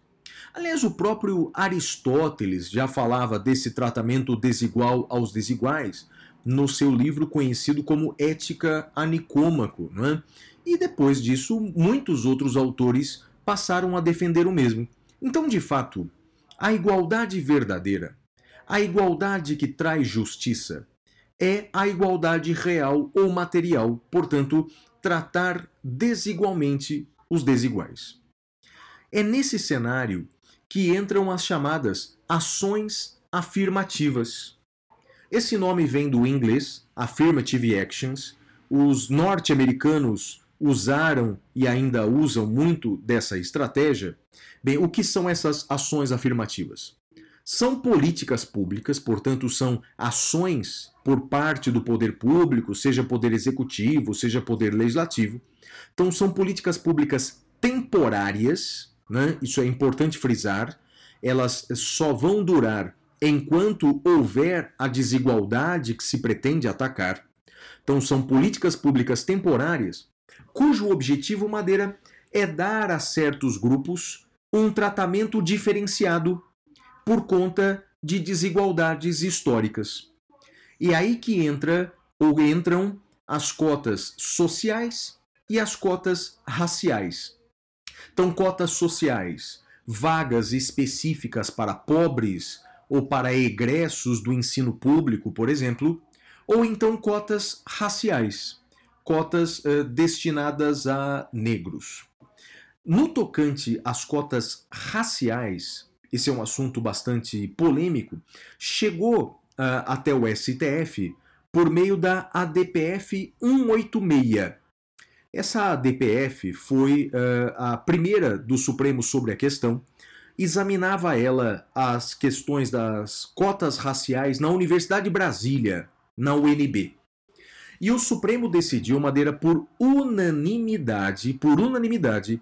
Aliás, o próprio Aristóteles já falava desse tratamento desigual aos desiguais no seu livro conhecido como Ética a Nicômaco. Não é? E depois disso, muitos outros autores passaram a defender o mesmo. Então, de fato, a igualdade verdadeira, a igualdade que traz justiça, é a igualdade real ou material, portanto, tratar desigualmente os desiguais. É nesse cenário que entram as chamadas ações afirmativas. Esse nome vem do inglês affirmative actions. Os norte-americanos usaram e ainda usam muito dessa estratégia. Bem, o que são essas ações afirmativas? São políticas públicas, portanto, são ações por parte do poder público, seja poder executivo, seja poder legislativo. Então, são políticas públicas temporárias, né? isso é importante frisar, elas só vão durar enquanto houver a desigualdade que se pretende atacar. Então, são políticas públicas temporárias, cujo objetivo, Madeira, é dar a certos grupos um tratamento diferenciado por conta de desigualdades históricas. E aí que entra ou entram as cotas sociais e as cotas raciais. Então, cotas sociais, vagas específicas para pobres ou para egressos do ensino público, por exemplo, ou então cotas raciais, cotas eh, destinadas a negros. No tocante às cotas raciais, esse é um assunto bastante polêmico, chegou uh, até o STF por meio da ADPF 186. Essa ADPF foi uh, a primeira do Supremo sobre a questão. Examinava ela as questões das cotas raciais na Universidade de Brasília, na UNB. E o Supremo decidiu, Madeira, por unanimidade, por unanimidade,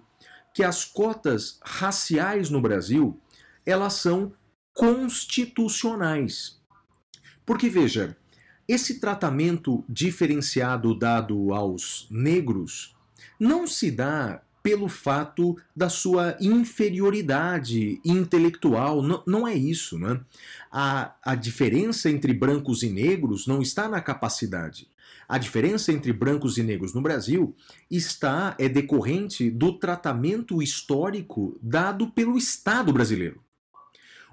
que as cotas raciais no Brasil elas são constitucionais. Porque veja, esse tratamento diferenciado dado aos negros não se dá pelo fato da sua inferioridade intelectual. Não, não é isso. Né? A, a diferença entre brancos e negros não está na capacidade. A diferença entre brancos e negros no Brasil está é decorrente do tratamento histórico dado pelo Estado brasileiro.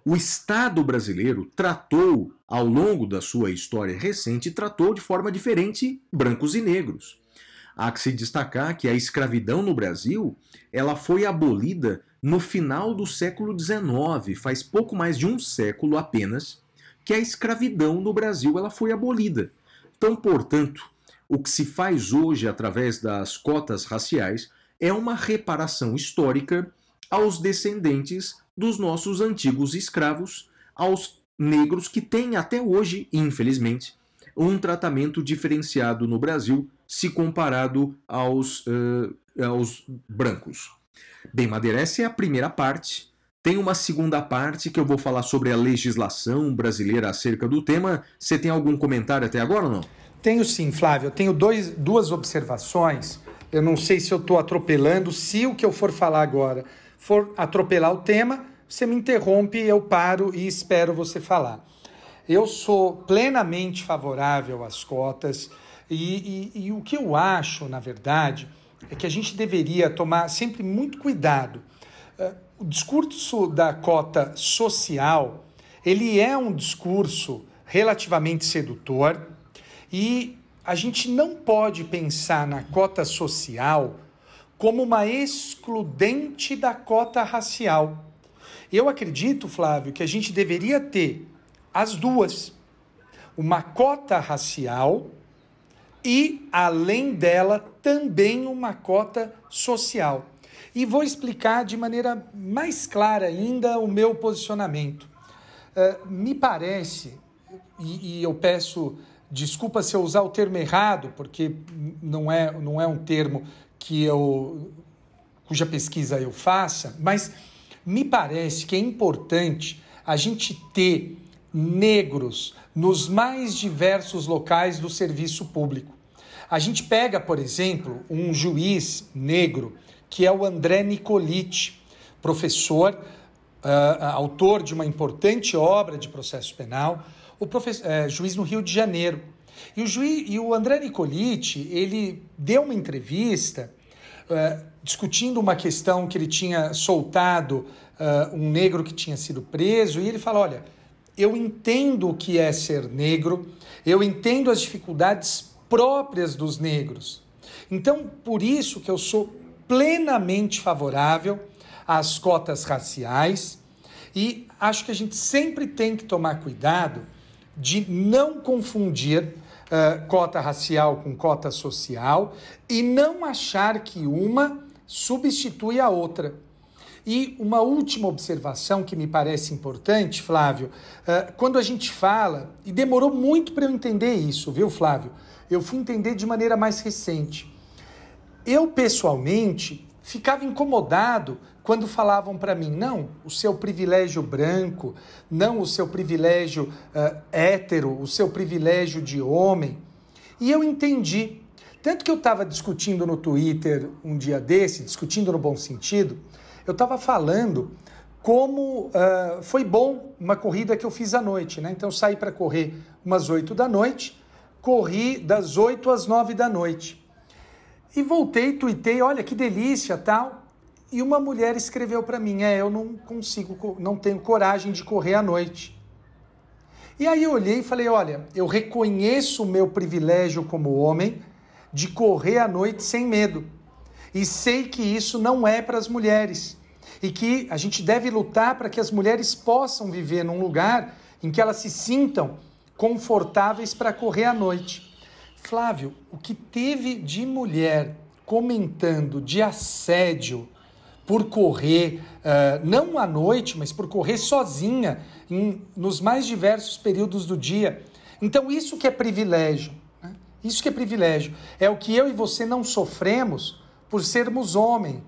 O Estado brasileiro tratou, ao longo da sua história recente, tratou de forma diferente brancos e negros. Há que se destacar que a escravidão no Brasil ela foi abolida no final do século XIX, faz pouco mais de um século apenas, que a escravidão no Brasil ela foi abolida. Então, portanto, o que se faz hoje através das cotas raciais é uma reparação histórica aos descendentes dos nossos antigos escravos aos negros que têm até hoje, infelizmente, um tratamento diferenciado no Brasil se comparado aos, uh, aos brancos. Bem, Madeira, essa é a primeira parte. Tem uma segunda parte que eu vou falar sobre a legislação brasileira acerca do tema. Você tem algum comentário até agora ou não? Tenho sim, Flávio. Eu tenho dois, duas observações. Eu não sei se eu estou atropelando, se o que eu for falar agora for atropelar o tema, você me interrompe, eu paro e espero você falar. Eu sou plenamente favorável às cotas e, e, e o que eu acho, na verdade, é que a gente deveria tomar sempre muito cuidado. Uh, o discurso da cota social, ele é um discurso relativamente sedutor e a gente não pode pensar na cota social como uma excludente da cota racial. Eu acredito, Flávio, que a gente deveria ter as duas: uma cota racial e, além dela, também uma cota social. E vou explicar de maneira mais clara ainda o meu posicionamento. Uh, me parece, e, e eu peço desculpa se eu usar o termo errado, porque não é, não é um termo que eu cuja pesquisa eu faça, mas me parece que é importante a gente ter negros nos mais diversos locais do serviço público. A gente pega, por exemplo, um juiz negro, que é o André Nicoliti, professor autor de uma importante obra de processo penal, o uh, juiz no Rio de Janeiro. E o, juiz, e o André Nicoliti, ele deu uma entrevista uh, discutindo uma questão que ele tinha soltado uh, um negro que tinha sido preso, e ele fala: olha, eu entendo o que é ser negro, eu entendo as dificuldades próprias dos negros. Então, por isso que eu sou plenamente favorável às cotas raciais e acho que a gente sempre tem que tomar cuidado de não confundir cota racial com cota social e não achar que uma substitui a outra. E uma última observação que me parece importante, Flávio, uh, quando a gente fala, e demorou muito para eu entender isso, viu, Flávio? Eu fui entender de maneira mais recente. Eu, pessoalmente, ficava incomodado quando falavam para mim, não, o seu privilégio branco, não o seu privilégio uh, hétero, o seu privilégio de homem. E eu entendi. Tanto que eu estava discutindo no Twitter um dia desse, discutindo no bom sentido, eu estava falando como uh, foi bom uma corrida que eu fiz à noite, né? Então eu saí para correr umas 8 da noite, corri das 8 às 9 da noite. E voltei, tuitei, olha que delícia, tal. E uma mulher escreveu para mim: "É, eu não consigo, não tenho coragem de correr à noite". E aí eu olhei e falei: "Olha, eu reconheço o meu privilégio como homem de correr à noite sem medo. E sei que isso não é para as mulheres. E que a gente deve lutar para que as mulheres possam viver num lugar em que elas se sintam confortáveis para correr à noite. Flávio, o que teve de mulher comentando de assédio por correr, uh, não à noite, mas por correr sozinha em, nos mais diversos períodos do dia. Então, isso que é privilégio. Né? Isso que é privilégio. É o que eu e você não sofremos por sermos homem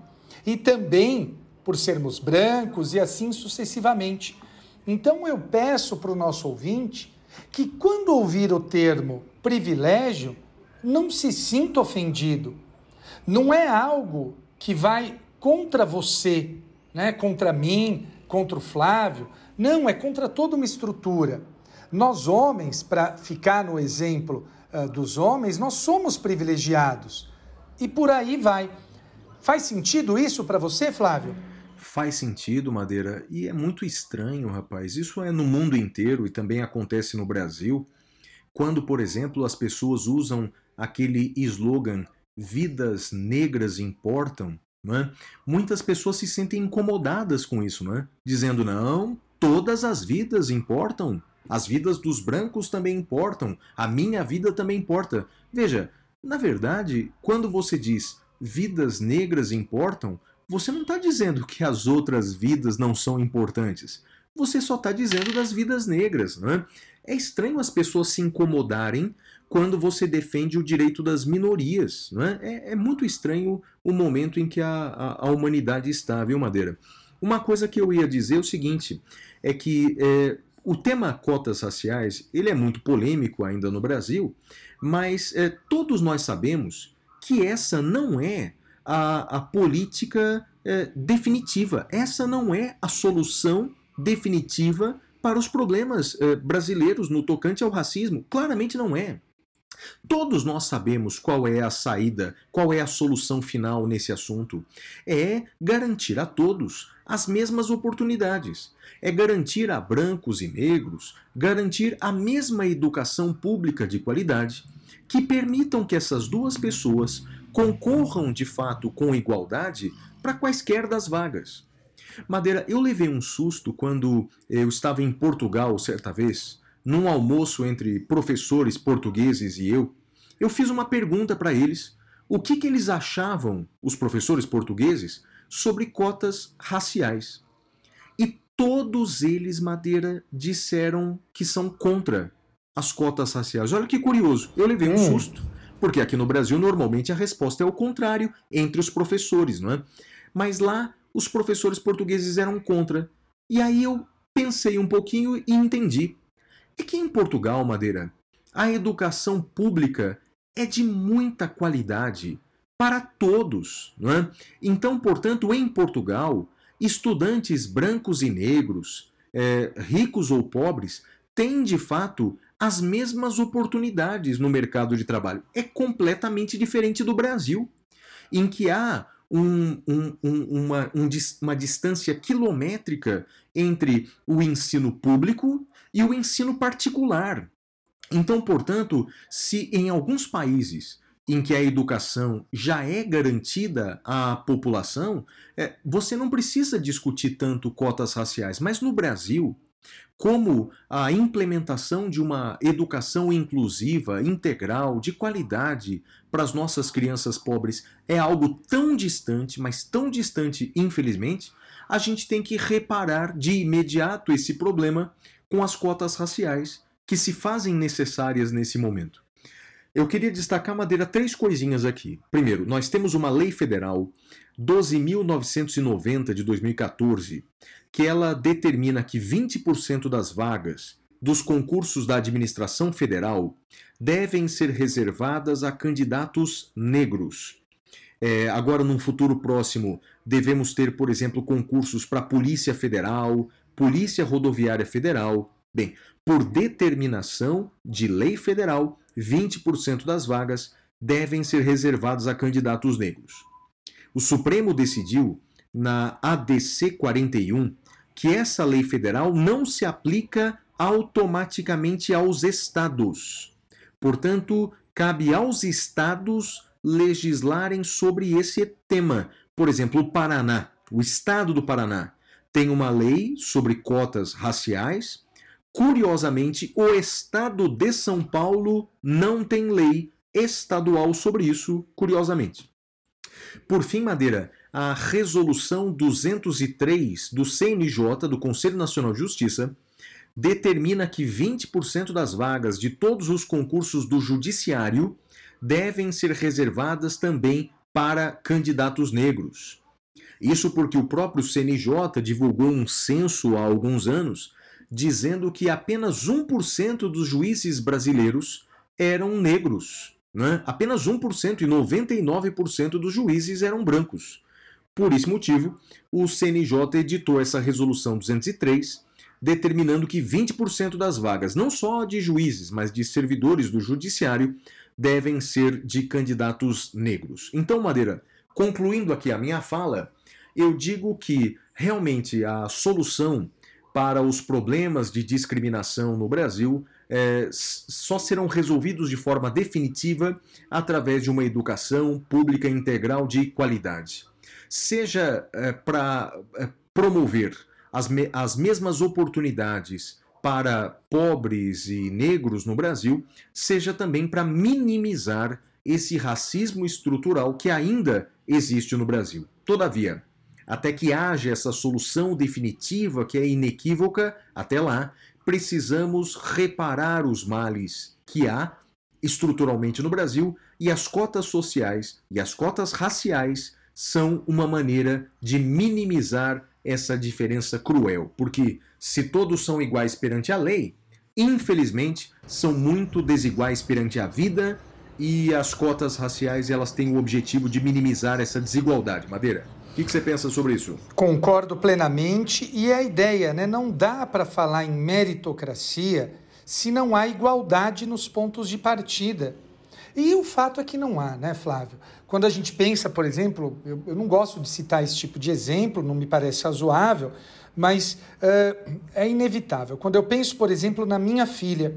e também por sermos brancos e assim sucessivamente. Então, eu peço para o nosso ouvinte que, quando ouvir o termo privilégio, não se sinta ofendido. Não é algo que vai contra você, né? contra mim, contra o Flávio. Não, é contra toda uma estrutura. Nós, homens, para ficar no exemplo uh, dos homens, nós somos privilegiados. E por aí vai. Faz sentido isso para você, Flávio? Faz sentido, Madeira, e é muito estranho, rapaz. Isso é no mundo inteiro e também acontece no Brasil. Quando, por exemplo, as pessoas usam aquele slogan Vidas negras importam, é? muitas pessoas se sentem incomodadas com isso, é? dizendo: não, todas as vidas importam. As vidas dos brancos também importam. A minha vida também importa. Veja, na verdade, quando você diz vidas negras importam, você não está dizendo que as outras vidas não são importantes. Você só está dizendo das vidas negras. Não é? é estranho as pessoas se incomodarem quando você defende o direito das minorias. Não é? É, é muito estranho o momento em que a, a, a, humanidade está, viu, Madeira? Uma coisa que eu ia dizer é o seguinte, é que é, o tema cotas raciais ele é muito polêmico ainda no Brasil, mas é, todos nós sabemos que essa não é a, a política é, definitiva, essa não é a solução definitiva para os problemas é, brasileiros no tocante ao racismo. Claramente não é. Todos nós sabemos qual é a saída, qual é a solução final nesse assunto. É garantir a todos as mesmas oportunidades. É garantir a brancos e negros, garantir a mesma educação pública de qualidade, que permitam que essas duas pessoas concorram de fato com igualdade para quaisquer das vagas. Madeira, eu levei um susto quando eu estava em Portugal certa vez num almoço entre professores portugueses e eu, eu fiz uma pergunta para eles: o que, que eles achavam, os professores portugueses, sobre cotas raciais. E todos eles, Madeira, disseram que são contra as cotas raciais. Olha que curioso, eu levei um hum. susto, porque aqui no Brasil normalmente a resposta é o contrário entre os professores, não é? Mas lá os professores portugueses eram contra. E aí eu pensei um pouquinho e entendi. É que em Portugal, Madeira, a educação pública é de muita qualidade para todos. Não é? Então, portanto, em Portugal, estudantes brancos e negros, é, ricos ou pobres, têm de fato as mesmas oportunidades no mercado de trabalho. É completamente diferente do Brasil, em que há um, um, um, uma, uma distância quilométrica entre o ensino público e o ensino particular. Então, portanto, se em alguns países em que a educação já é garantida à população, é, você não precisa discutir tanto cotas raciais. Mas no Brasil, como a implementação de uma educação inclusiva, integral, de qualidade para as nossas crianças pobres é algo tão distante, mas tão distante, infelizmente, a gente tem que reparar de imediato esse problema com as cotas raciais que se fazem necessárias nesse momento. Eu queria destacar, Madeira, três coisinhas aqui. Primeiro, nós temos uma lei federal 12.990 de 2014, que ela determina que 20% das vagas dos concursos da administração federal devem ser reservadas a candidatos negros. É, agora, num futuro próximo, devemos ter, por exemplo, concursos para Polícia Federal, Polícia Rodoviária Federal. Bem, por determinação de lei federal, 20% das vagas devem ser reservadas a candidatos negros. O Supremo decidiu, na ADC 41, que essa lei federal não se aplica automaticamente aos estados. Portanto, cabe aos estados legislarem sobre esse tema. Por exemplo, o Paraná, o estado do Paraná, tem uma lei sobre cotas raciais. Curiosamente, o estado de São Paulo não tem lei estadual sobre isso, curiosamente. Por fim, Madeira, a resolução 203 do CNJ, do Conselho Nacional de Justiça, determina que 20% das vagas de todos os concursos do judiciário devem ser reservadas também para candidatos negros. Isso porque o próprio CNJ divulgou um censo há alguns anos dizendo que apenas 1% dos juízes brasileiros eram negros. Né? Apenas 1% e 99% dos juízes eram brancos. Por esse motivo, o CNJ editou essa resolução 203, determinando que 20% das vagas, não só de juízes, mas de servidores do judiciário, devem ser de candidatos negros. Então, Madeira, concluindo aqui a minha fala, eu digo que realmente a solução para os problemas de discriminação no Brasil é, só serão resolvidos de forma definitiva através de uma educação pública integral de qualidade. Seja é, para é, promover as, me as mesmas oportunidades para pobres e negros no Brasil, seja também para minimizar esse racismo estrutural que ainda existe no Brasil. Todavia, até que haja essa solução definitiva que é inequívoca, até lá, precisamos reparar os males que há estruturalmente no Brasil e as cotas sociais e as cotas raciais são uma maneira de minimizar essa diferença cruel, porque se todos são iguais perante a lei, infelizmente são muito desiguais perante a vida e as cotas raciais elas têm o objetivo de minimizar essa desigualdade. Madeira, o que, que você pensa sobre isso? Concordo plenamente e a ideia, né? Não dá para falar em meritocracia se não há igualdade nos pontos de partida. E o fato é que não há, né, Flávio? Quando a gente pensa, por exemplo, eu, eu não gosto de citar esse tipo de exemplo, não me parece razoável, mas uh, é inevitável. Quando eu penso, por exemplo, na minha filha,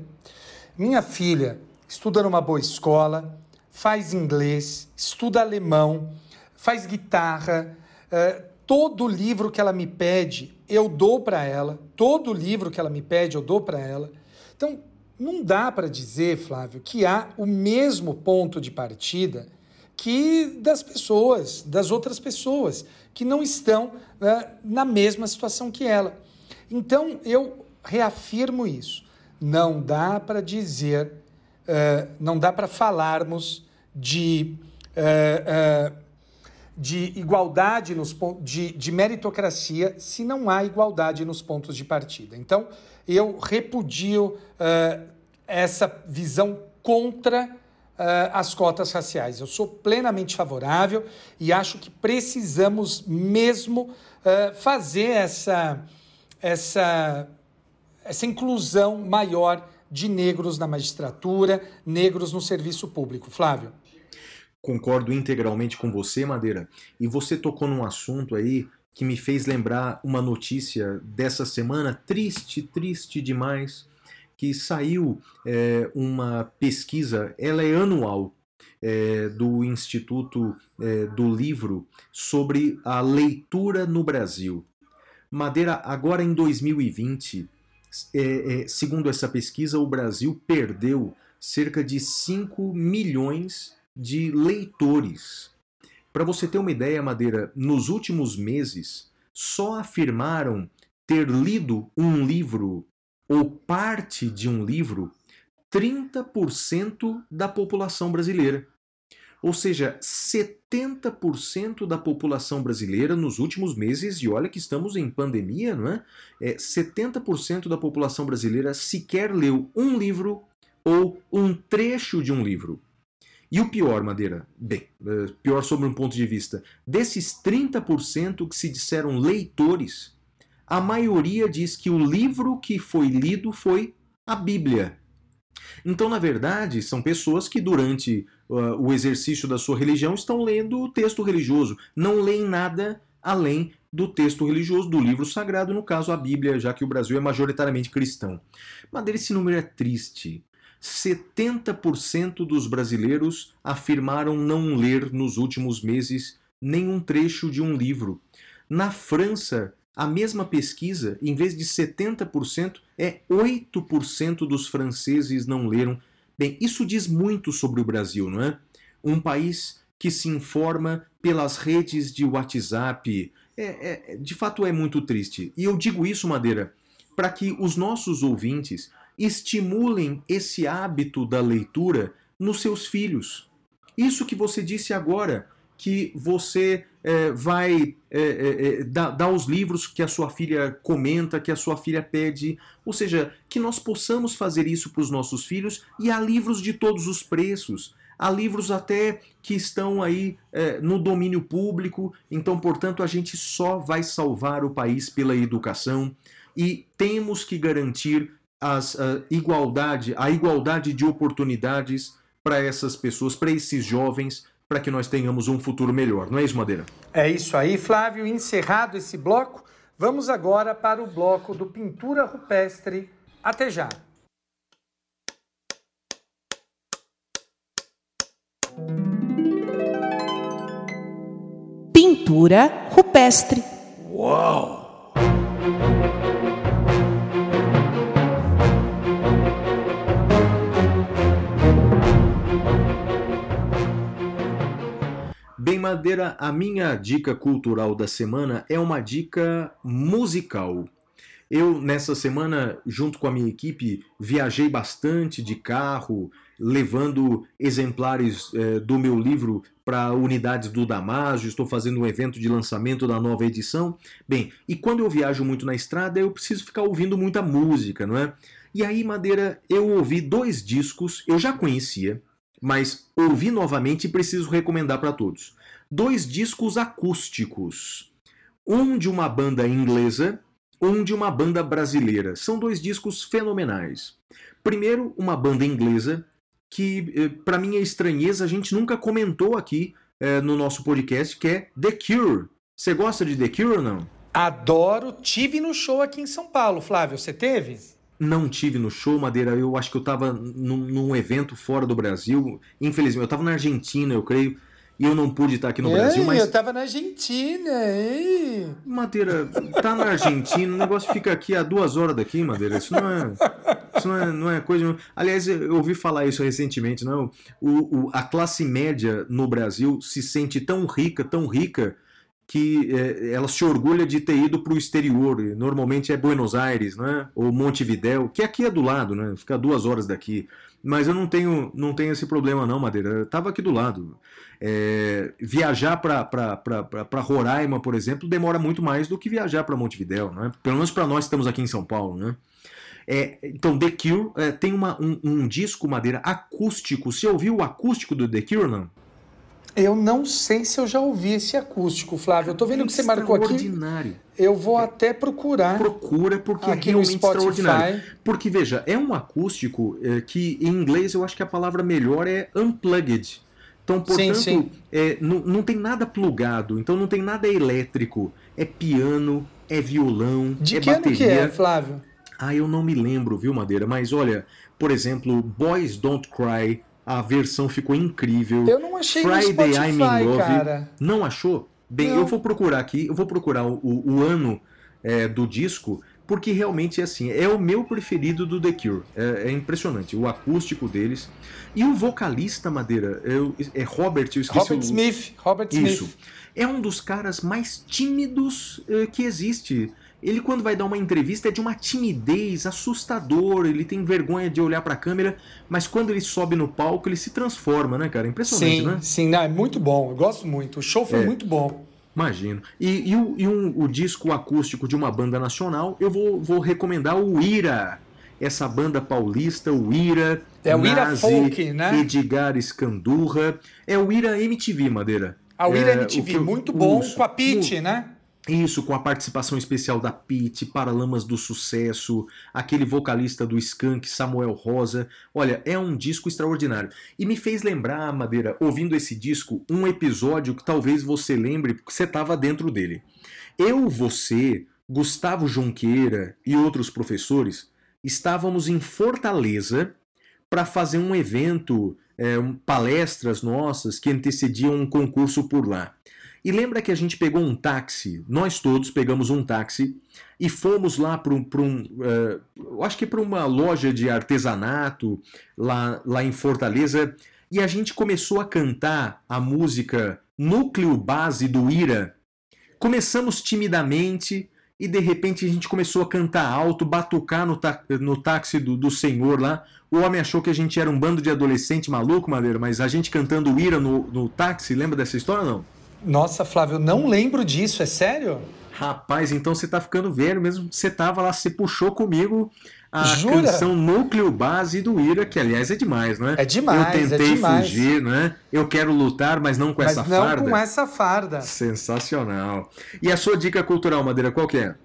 minha filha estuda numa boa escola, faz inglês, estuda alemão, faz guitarra, uh, todo livro que ela me pede, eu dou para ela, todo livro que ela me pede, eu dou para ela. Então, não dá para dizer, Flávio, que há o mesmo ponto de partida que das pessoas, das outras pessoas que não estão uh, na mesma situação que ela. Então eu reafirmo isso. Não dá para dizer, uh, não dá para falarmos de, uh, de igualdade nos de, de meritocracia se não há igualdade nos pontos de partida. Então eu repudio essa visão contra as cotas raciais. Eu sou plenamente favorável e acho que precisamos mesmo uh, fazer essa, essa, essa inclusão maior de negros na magistratura, negros no serviço público. Flávio. Concordo integralmente com você, Madeira. E você tocou num assunto aí que me fez lembrar uma notícia dessa semana, triste, triste demais, que saiu é, uma pesquisa, ela é anual, é, do Instituto é, do Livro sobre a leitura no Brasil. Madeira, agora em 2020, é, é, segundo essa pesquisa, o Brasil perdeu cerca de 5 milhões de leitores. Para você ter uma ideia, Madeira, nos últimos meses só afirmaram ter lido um livro ou parte de um livro 30% da população brasileira. Ou seja, 70% da população brasileira nos últimos meses, e olha que estamos em pandemia, não é? é 70% da população brasileira sequer leu um livro ou um trecho de um livro. E o pior, Madeira? Bem, eh, pior sobre um ponto de vista. Desses 30% que se disseram leitores, a maioria diz que o livro que foi lido foi a Bíblia. Então, na verdade, são pessoas que durante uh, o exercício da sua religião estão lendo o texto religioso, não leem nada além do texto religioso, do livro sagrado, no caso a Bíblia, já que o Brasil é majoritariamente cristão. Madeira, esse número é triste. 70% dos brasileiros afirmaram não ler nos últimos meses nenhum trecho de um livro. Na França, a mesma pesquisa, em vez de 70%, é 8% dos franceses não leram. Bem, isso diz muito sobre o Brasil, não é? Um país que se informa pelas redes de WhatsApp. É, é, de fato é muito triste. E eu digo isso, Madeira, para que os nossos ouvintes estimulem esse hábito da leitura nos seus filhos. Isso que você disse agora, que você é, vai é, é, dar, os livros que a sua filha comenta, que a sua filha pede. Ou seja, que nós possamos fazer isso para os nossos filhos e há livros de todos os preços. Há livros até que estão aí no domínio público, então, portanto, a gente só vai salvar o país pela educação e temos que garantir as, a igualdade, a igualdade de oportunidades para essas pessoas, para esses jovens, para que nós tenhamos um futuro melhor. Não é isso, Madeira? É isso aí, Flávio. Encerrado esse bloco, vamos agora para o bloco do Pintura Rupestre. Até já. Pintura rupestre. Uau! Madeira, a minha dica cultural da semana é uma dica musical. Eu, nessa semana, junto com a minha equipe, viajei bastante de carro, levando exemplares eh, do meu livro para unidades do Damásio. Estou fazendo um evento de lançamento da nova edição. Bem, e quando eu viajo muito na estrada, eu preciso ficar ouvindo muita música, não é? E aí, Madeira, eu ouvi dois discos, eu já conhecia, mas ouvi novamente e preciso recomendar para todos. Dois discos acústicos. Um de uma banda inglesa, um de uma banda brasileira. São dois discos fenomenais. Primeiro, uma banda inglesa que, eh, para minha estranheza, a gente nunca comentou aqui eh, no nosso podcast, que é The Cure. Você gosta de The Cure ou não? Adoro. Tive no show aqui em São Paulo, Flávio. Você teve? não tive no show, Madeira. Eu acho que eu estava num, num, evento fora do Brasil. Infelizmente, eu estava na Argentina, eu creio. E eu não pude estar aqui no Ei, Brasil, mas. Eu estava na Argentina, ei! Madeira, tá na Argentina, o negócio fica aqui a duas horas daqui, Madeira. Isso não é. Isso não é, não é coisa. Aliás, eu ouvi falar isso recentemente, não? O, o, a classe média no Brasil se sente tão rica, tão rica, que é, ela se orgulha de ter ido para o exterior. Normalmente é Buenos Aires, né? ou Montevidéu, que aqui é do lado, né? fica duas horas daqui. Mas eu não tenho, não tenho esse problema não, Madeira. Eu estava aqui do lado. É, viajar para Roraima, por exemplo, demora muito mais do que viajar para Montevidéu. Né? Pelo menos para nós que estamos aqui em São Paulo. Né? É, então, The Cure é, tem uma, um, um, disco madeira acústico. Você ouviu o acústico do The Cure, não? Eu não sei se eu já ouvi esse acústico, Flávio. Eu tô vendo é que você marcou aqui. Extraordinário. Eu vou até procurar. Procura, porque é realmente extraordinário. Porque, veja, é um acústico é, que em inglês eu acho que a palavra melhor é unplugged. Então, portanto, sim, sim. É, não, não tem nada plugado, então não tem nada elétrico. É piano, é violão, De é que bateria. ano que é, Flávio? Ah, eu não me lembro, viu, Madeira? Mas olha, por exemplo, Boys Don't Cry, a versão ficou incrível. Eu não achei Friday no Spotify, I'm in Love. Cara. Não achou? Bem, não. eu vou procurar aqui, eu vou procurar o, o ano é, do disco, porque realmente é assim, é o meu preferido do The Cure. É, é impressionante, o acústico deles. E o vocalista, Madeira, é, é Robert, eu esqueci Robert o... Smith. Robert Isso. Smith é um dos caras mais tímidos uh, que existe. Ele, quando vai dar uma entrevista, é de uma timidez assustador. Ele tem vergonha de olhar para a câmera, mas quando ele sobe no palco, ele se transforma, né, cara? Impressionante, sim, né? Sim, não, é muito bom. Eu gosto muito. O show foi é. muito bom. Imagino. E, e, o, e um, o disco acústico de uma banda nacional, eu vou, vou recomendar o Ira. Essa banda paulista, o Ira. É o Ira Folk, né? Edgar Escandurra. É o Ira MTV, Madeira. A Wira é, MTV, muito bom, isso, com a Pete, né? Isso, com a participação especial da Pete, Paralamas do Sucesso, aquele vocalista do Skank, Samuel Rosa. Olha, é um disco extraordinário. E me fez lembrar, Madeira, ouvindo esse disco, um episódio que talvez você lembre, porque você estava dentro dele. Eu, você, Gustavo Junqueira e outros professores estávamos em Fortaleza para fazer um evento é, palestras nossas que antecediam um concurso por lá. E lembra que a gente pegou um táxi, nós todos pegamos um táxi e fomos lá para um, um uh, acho que para uma loja de artesanato lá, lá em Fortaleza e a gente começou a cantar a música Núcleo Base do Ira. Começamos timidamente e de repente a gente começou a cantar alto, batucar no, no táxi do, do senhor lá. O homem achou que a gente era um bando de adolescente maluco, Madeira, mas a gente cantando Ira no, no táxi, lembra dessa história não? Nossa, Flávio, eu não lembro disso, é sério? Rapaz, então você tá ficando velho mesmo. Você tava lá, você puxou comigo a Jura? canção Núcleo Base do Ira, que aliás é demais, não é? É demais, Eu tentei é demais. fugir, né? Eu quero lutar, mas não com mas essa não farda. com essa farda. Sensacional. E a sua dica cultural, Madeira, qual que é?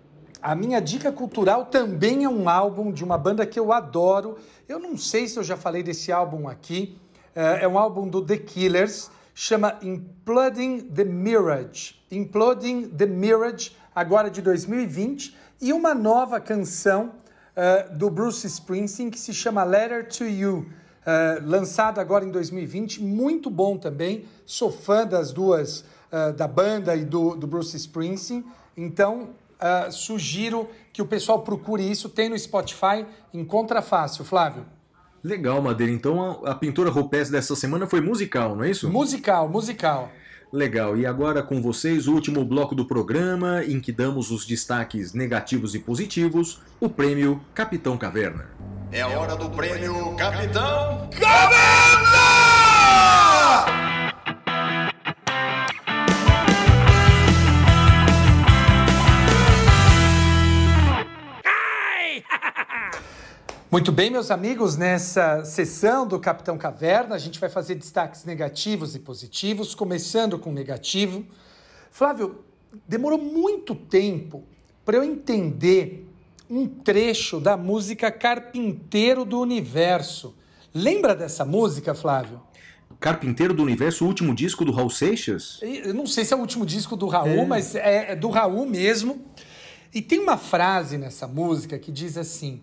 A minha dica cultural também é um álbum de uma banda que eu adoro. Eu não sei se eu já falei desse álbum aqui. É, é um álbum do The Killers, chama Imploding the Mirage. Imploding the Mirage, agora de 2020. E uma nova canção uh, do Bruce Springsteen que se chama Letter to You. Uh, agora em 2020, muito bom também. Sou fã das duas, uh, da banda e do, do Bruce Springsteen. Então, sugiro que o pessoal procure isso. Tem no Spotify, encontra fácil, Flávio. Legal, Madeira. Então a, a pintura rupestre dessa semana foi musical, não é isso? Musical, musical. Legal. E agora com vocês o último bloco do programa em que damos os destaques negativos e positivos, o prêmio Capitão Caverna. É a hora do prêmio Capitão Caverna! Muito bem, meus amigos, nessa sessão do Capitão Caverna, a gente vai fazer destaques negativos e positivos, começando com negativo. Flávio, demorou muito tempo para eu entender um trecho da música Carpinteiro do Universo. Lembra dessa música, Flávio? Carpinteiro do Universo, o último disco do Raul Seixas? Eu não sei se é o último disco do Raul, é. mas é, é do Raul mesmo. E tem uma frase nessa música que diz assim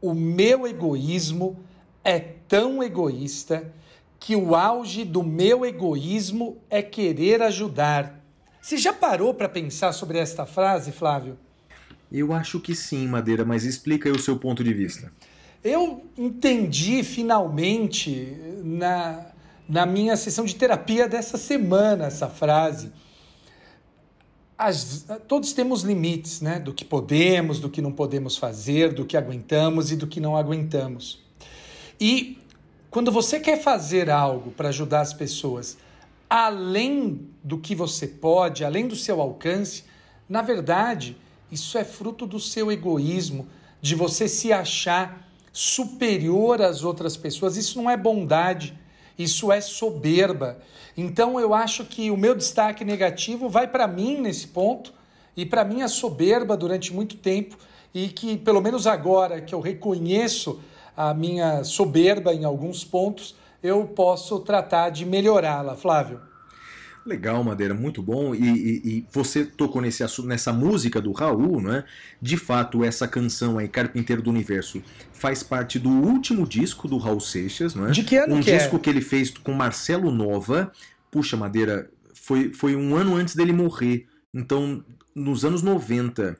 o meu egoísmo é tão egoísta que o auge do meu egoísmo é querer ajudar. Você já parou para pensar sobre esta frase, Flávio? Eu acho que sim, Madeira, mas explica aí o seu ponto de vista. Eu entendi finalmente na, na minha sessão de terapia dessa semana essa frase as, todos temos limites, né? Do que podemos, do que não podemos fazer, do que aguentamos e do que não aguentamos. E quando você quer fazer algo para ajudar as pessoas, além do que você pode, além do seu alcance, na verdade, isso é fruto do seu egoísmo, de você se achar superior às outras pessoas. Isso não é bondade, isso é soberba. Então eu acho que o meu destaque negativo vai para mim nesse ponto e para minha soberba durante muito tempo e que pelo menos agora que eu reconheço a minha soberba em alguns pontos, eu posso tratar de melhorá-la, Flávio. Legal, Madeira, muito bom. E, e, e, você tocou nesse, nessa música do Raul, né? De fato, essa canção aí, Carpinteiro do Universo, faz parte do último disco do Raul Seixas, não é? De que ano Um que é? disco que ele fez com Marcelo Nova. Puxa, Madeira, foi, foi um ano antes dele morrer. Então, nos anos 90.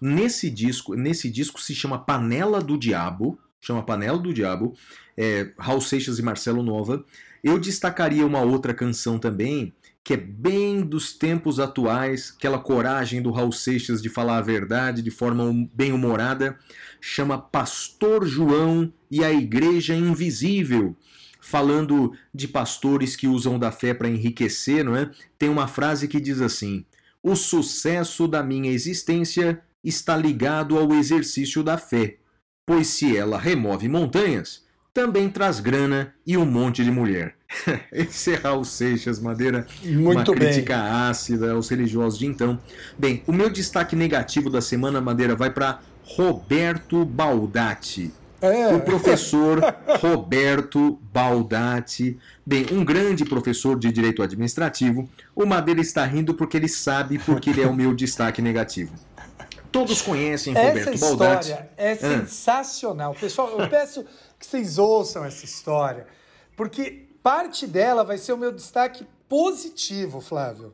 Nesse disco, nesse disco se chama Panela do Diabo, chama Panela do Diabo, é, Raul Seixas e Marcelo Nova. Eu destacaria uma outra canção também, que é bem dos tempos atuais, aquela coragem do Raul Seixas de falar a verdade de forma bem humorada, chama Pastor João e a Igreja Invisível, falando de pastores que usam da fé para enriquecer, não é? Tem uma frase que diz assim: "O sucesso da minha existência está ligado ao exercício da fé, pois se ela remove montanhas, também traz grana e um monte de mulher. [laughs] Esse é Raul Seixas, Madeira. Muito uma crítica bem. ácida aos religiosos de então. Bem, o meu destaque negativo da semana, Madeira, vai para Roberto Baldatti. É. O professor [laughs] Roberto Baldatti. Bem, um grande professor de direito administrativo. O Madeira está rindo porque ele sabe porque ele é o meu destaque negativo. Todos conhecem essa Roberto Baldatti. Essa história é sensacional. Pessoal, eu peço que vocês ouçam essa história, porque parte dela vai ser o meu destaque positivo, Flávio.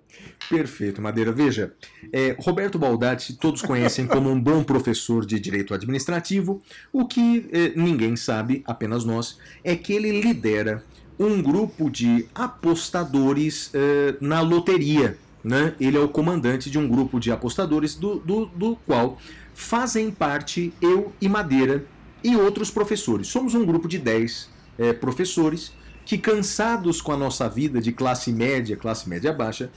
Perfeito, Madeira. Veja, é, Roberto Baldatti todos conhecem como um bom professor de direito administrativo. O que é, ninguém sabe, apenas nós, é que ele lidera um grupo de apostadores é, na loteria. Né? Ele é o comandante de um grupo de apostadores do, do, do qual fazem parte eu e Madeira e outros professores. Somos um grupo de 10 é, professores que, cansados com a nossa vida de classe média, classe média baixa,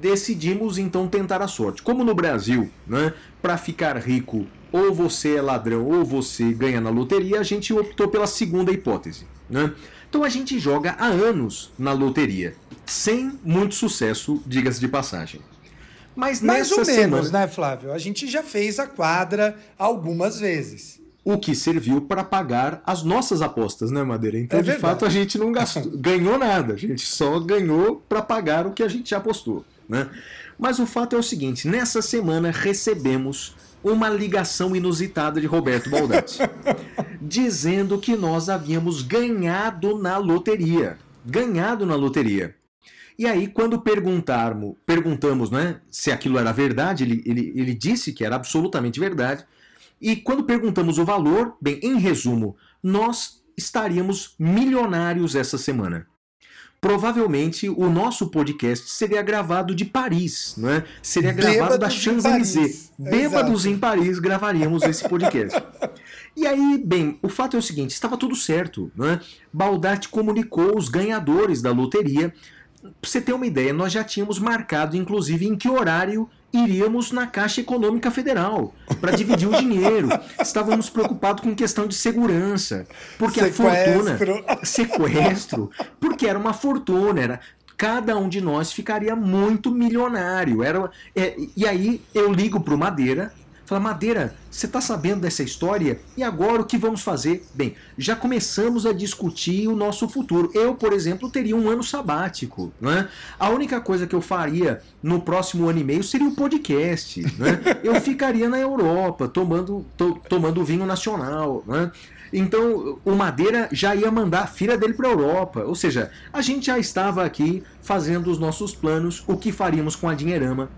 decidimos então tentar a sorte. Como no Brasil, né, para ficar rico, ou você é ladrão ou você ganha na loteria, a gente optou pela segunda hipótese. Né? Então a gente joga há anos na loteria, sem muito sucesso, diga-se de passagem. Mas Mais ou menos, semana, né, Flávio? A gente já fez a quadra algumas vezes. O que serviu para pagar as nossas apostas, né, Madeira? Então, É de fato, a gente não gastou, [laughs] ganhou nada, a gente só ganhou para pagar o que a gente já apostou, né? Mas o fato é o seguinte, nessa semana recebemos uma ligação inusitada de Roberto Baldatti, [laughs] dizendo que nós havíamos ganhado na loteria, ganhado na loteria. E aí, quando perguntarmos, perguntamos né, se aquilo era verdade, ele, ele, ele disse que era absolutamente verdade. E quando perguntamos o valor, bem, em resumo, nós estaríamos milionários essa semana. Provavelmente o nosso podcast seria gravado de Paris, não é? Seria gravado da Bêbados Champs-Élysées. Bêbados Exato. em Paris gravaríamos esse podcast. E aí, bem, o fato é o seguinte: estava tudo certo, não é? Baldatti comunicou os ganhadores da loteria. Pra você ter uma ideia, nós já tínhamos marcado, inclusive, em que horário iríamos na Caixa Econômica Federal para dividir o [laughs] dinheiro. Estávamos preocupados com questão de segurança, porque a fortuna Sequestro. sequestro, porque era uma fortuna, era cada um de nós ficaria muito milionário. Era, é, e aí eu ligo pro Madeira, falo, Madeira, você tá sabendo dessa história? E agora o que vamos fazer? Bem, já começamos a discutir o nosso futuro. Eu, por exemplo, teria um ano sabático. Né? A única coisa que eu faria no próximo ano e meio seria o podcast. Né? [laughs] Eu ficaria na Europa tomando, to- tomando vinho nacional. Né? Então o Madeira já ia mandar a filha dele para a Europa. Ou seja, a gente já estava aqui fazendo os nossos planos, o que faríamos com a dinheirama.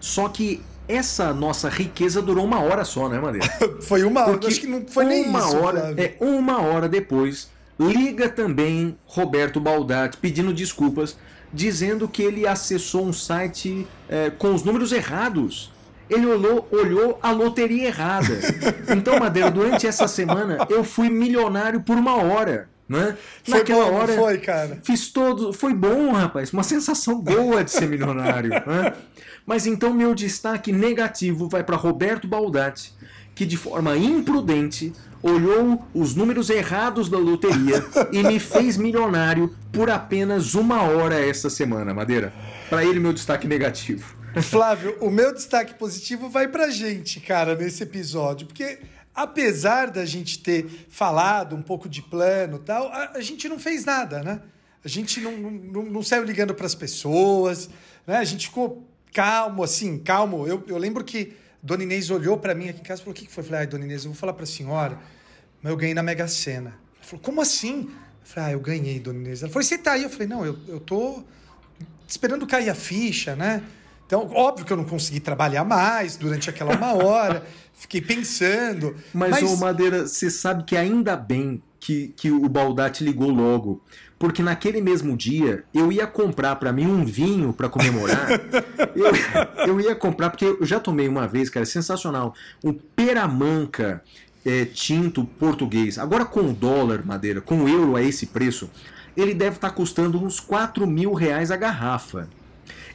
Só que essa nossa riqueza durou uma hora só, né, Madeira? [laughs] Foi uma hora, Porque acho que não foi nem uma isso. hora, Flávio. é uma hora depois, liga também Roberto Baldatti pedindo desculpas, dizendo que ele acessou um site é, com os números errados. Ele olhou, olhou a loteria errada. [laughs] Então, Madeira, durante essa semana eu fui milionário por uma hora. Né? Foi Naquela bom, hora foi, cara? fiz todo. Foi bom, rapaz. Uma sensação boa de ser milionário. né? Mas então meu destaque negativo vai para Roberto Baldatti, que de forma imprudente olhou os números errados da loteria e me fez milionário por apenas uma hora essa semana, Madeira. Para ele, meu destaque negativo. Flávio, o meu destaque positivo vai pra gente, cara, nesse episódio, porque apesar da gente ter falado um pouco de plano tal, a, a, gente não fez nada, né? A gente não, não, não saiu ligando para as pessoas, né? A gente ficou calmo, assim, calmo. Eu, eu lembro que Dona Inês olhou para mim aqui em casa e falou: O que, que foi? Eu falei: Ai, Dona Inês, eu vou falar para a senhora, mas eu ganhei na Mega Sena. Ela falou: Como assim? Eu falei: Ah, eu ganhei, Dona Inês. Ela falou: Você tá aí? Eu falei: Não, eu, eu tô esperando cair a ficha, né? Então, óbvio que eu não consegui trabalhar mais durante aquela uma hora, [laughs] fiquei pensando. Mas, mas... ô Madeira, você sabe que ainda bem que, que o Baldatti ligou logo. Porque naquele mesmo dia eu ia comprar para mim um vinho para comemorar. [laughs] eu, eu ia comprar, porque eu já tomei uma vez, cara, sensacional. Um Peramanca é, tinto português. Agora com o dólar, Madeira, com o euro a esse preço, ele deve estar tá custando uns 4 mil reais a garrafa.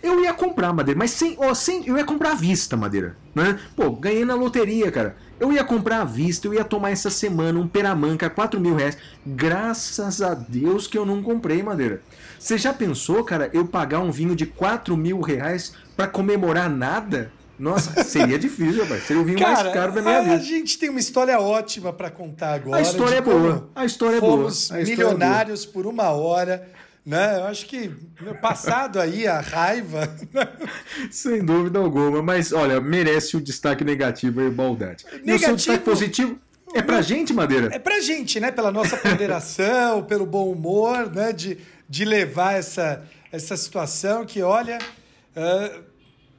Eu ia comprar madeira, mas sem, ó, sem, eu ia comprar à vista madeira, né? Pô, ganhei na loteria, cara. Eu ia comprar à vista, eu ia tomar essa semana um peramanca a 4 mil reais. Graças a Deus que eu não comprei madeira. Você já pensou, cara, eu pagar um vinho de 4 mil reais para comemorar nada? Nossa, [laughs] seria difícil, rapaz. Seria o vinho Cara, mais caro da minha a vida. A gente tem uma história ótima para contar agora. A história é boa. A história é boa. Fomos milionários é boa. por uma hora. Né? Eu acho que passado aí a raiva. [laughs] Sem dúvida alguma. Mas, olha, merece o destaque negativo aí, Baldade. Negativo, e o seu destaque positivo é pra gente, Madeira? É pra gente, né? Pela nossa ponderação, [laughs] pelo bom humor, né? De, de levar essa, essa situação que, olha. Uh,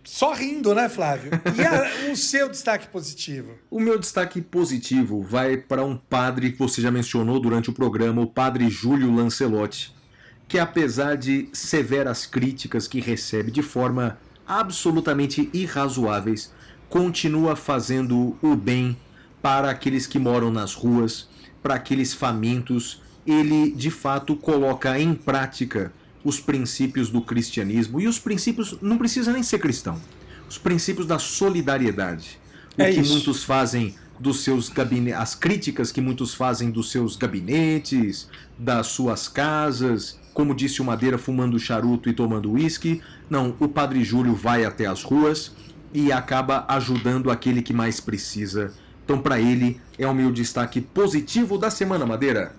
só rindo, né, Flávio? E a, [laughs] o seu destaque positivo? O meu destaque positivo vai para um padre que você já mencionou durante o programa, o padre Júlio Lancelotti, que apesar de severas críticas que recebe de forma absolutamente irrazoáveis, continua fazendo o bem para aqueles que moram nas ruas, para aqueles famintos. Ele de fato coloca em prática os princípios do cristianismo e os princípios não precisa nem ser cristão. Os princípios da solidariedade. O é que isso. muitos fazem dos seus gabinetes, as críticas que muitos fazem dos seus gabinetes, das suas casas, como disse o Madeira fumando charuto e tomando uísque. Não, o Padre Júlio vai até as ruas e acaba ajudando aquele que mais precisa. Então, para ele, é o meu destaque positivo da semana, Madeira.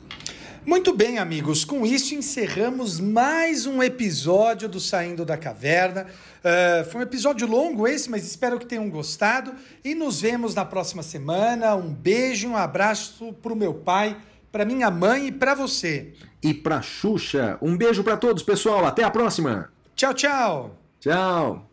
Muito bem, amigos, com isso encerramos mais um episódio do Saindo da Caverna. Uh, foi um episódio longo esse, mas espero que tenham gostado e nos vemos na próxima semana. Um beijo, um abraço para o meu pai, para minha mãe e para você. E para Xuxa. Um beijo para todos, pessoal. Até a próxima. Tchau, tchau. Tchau.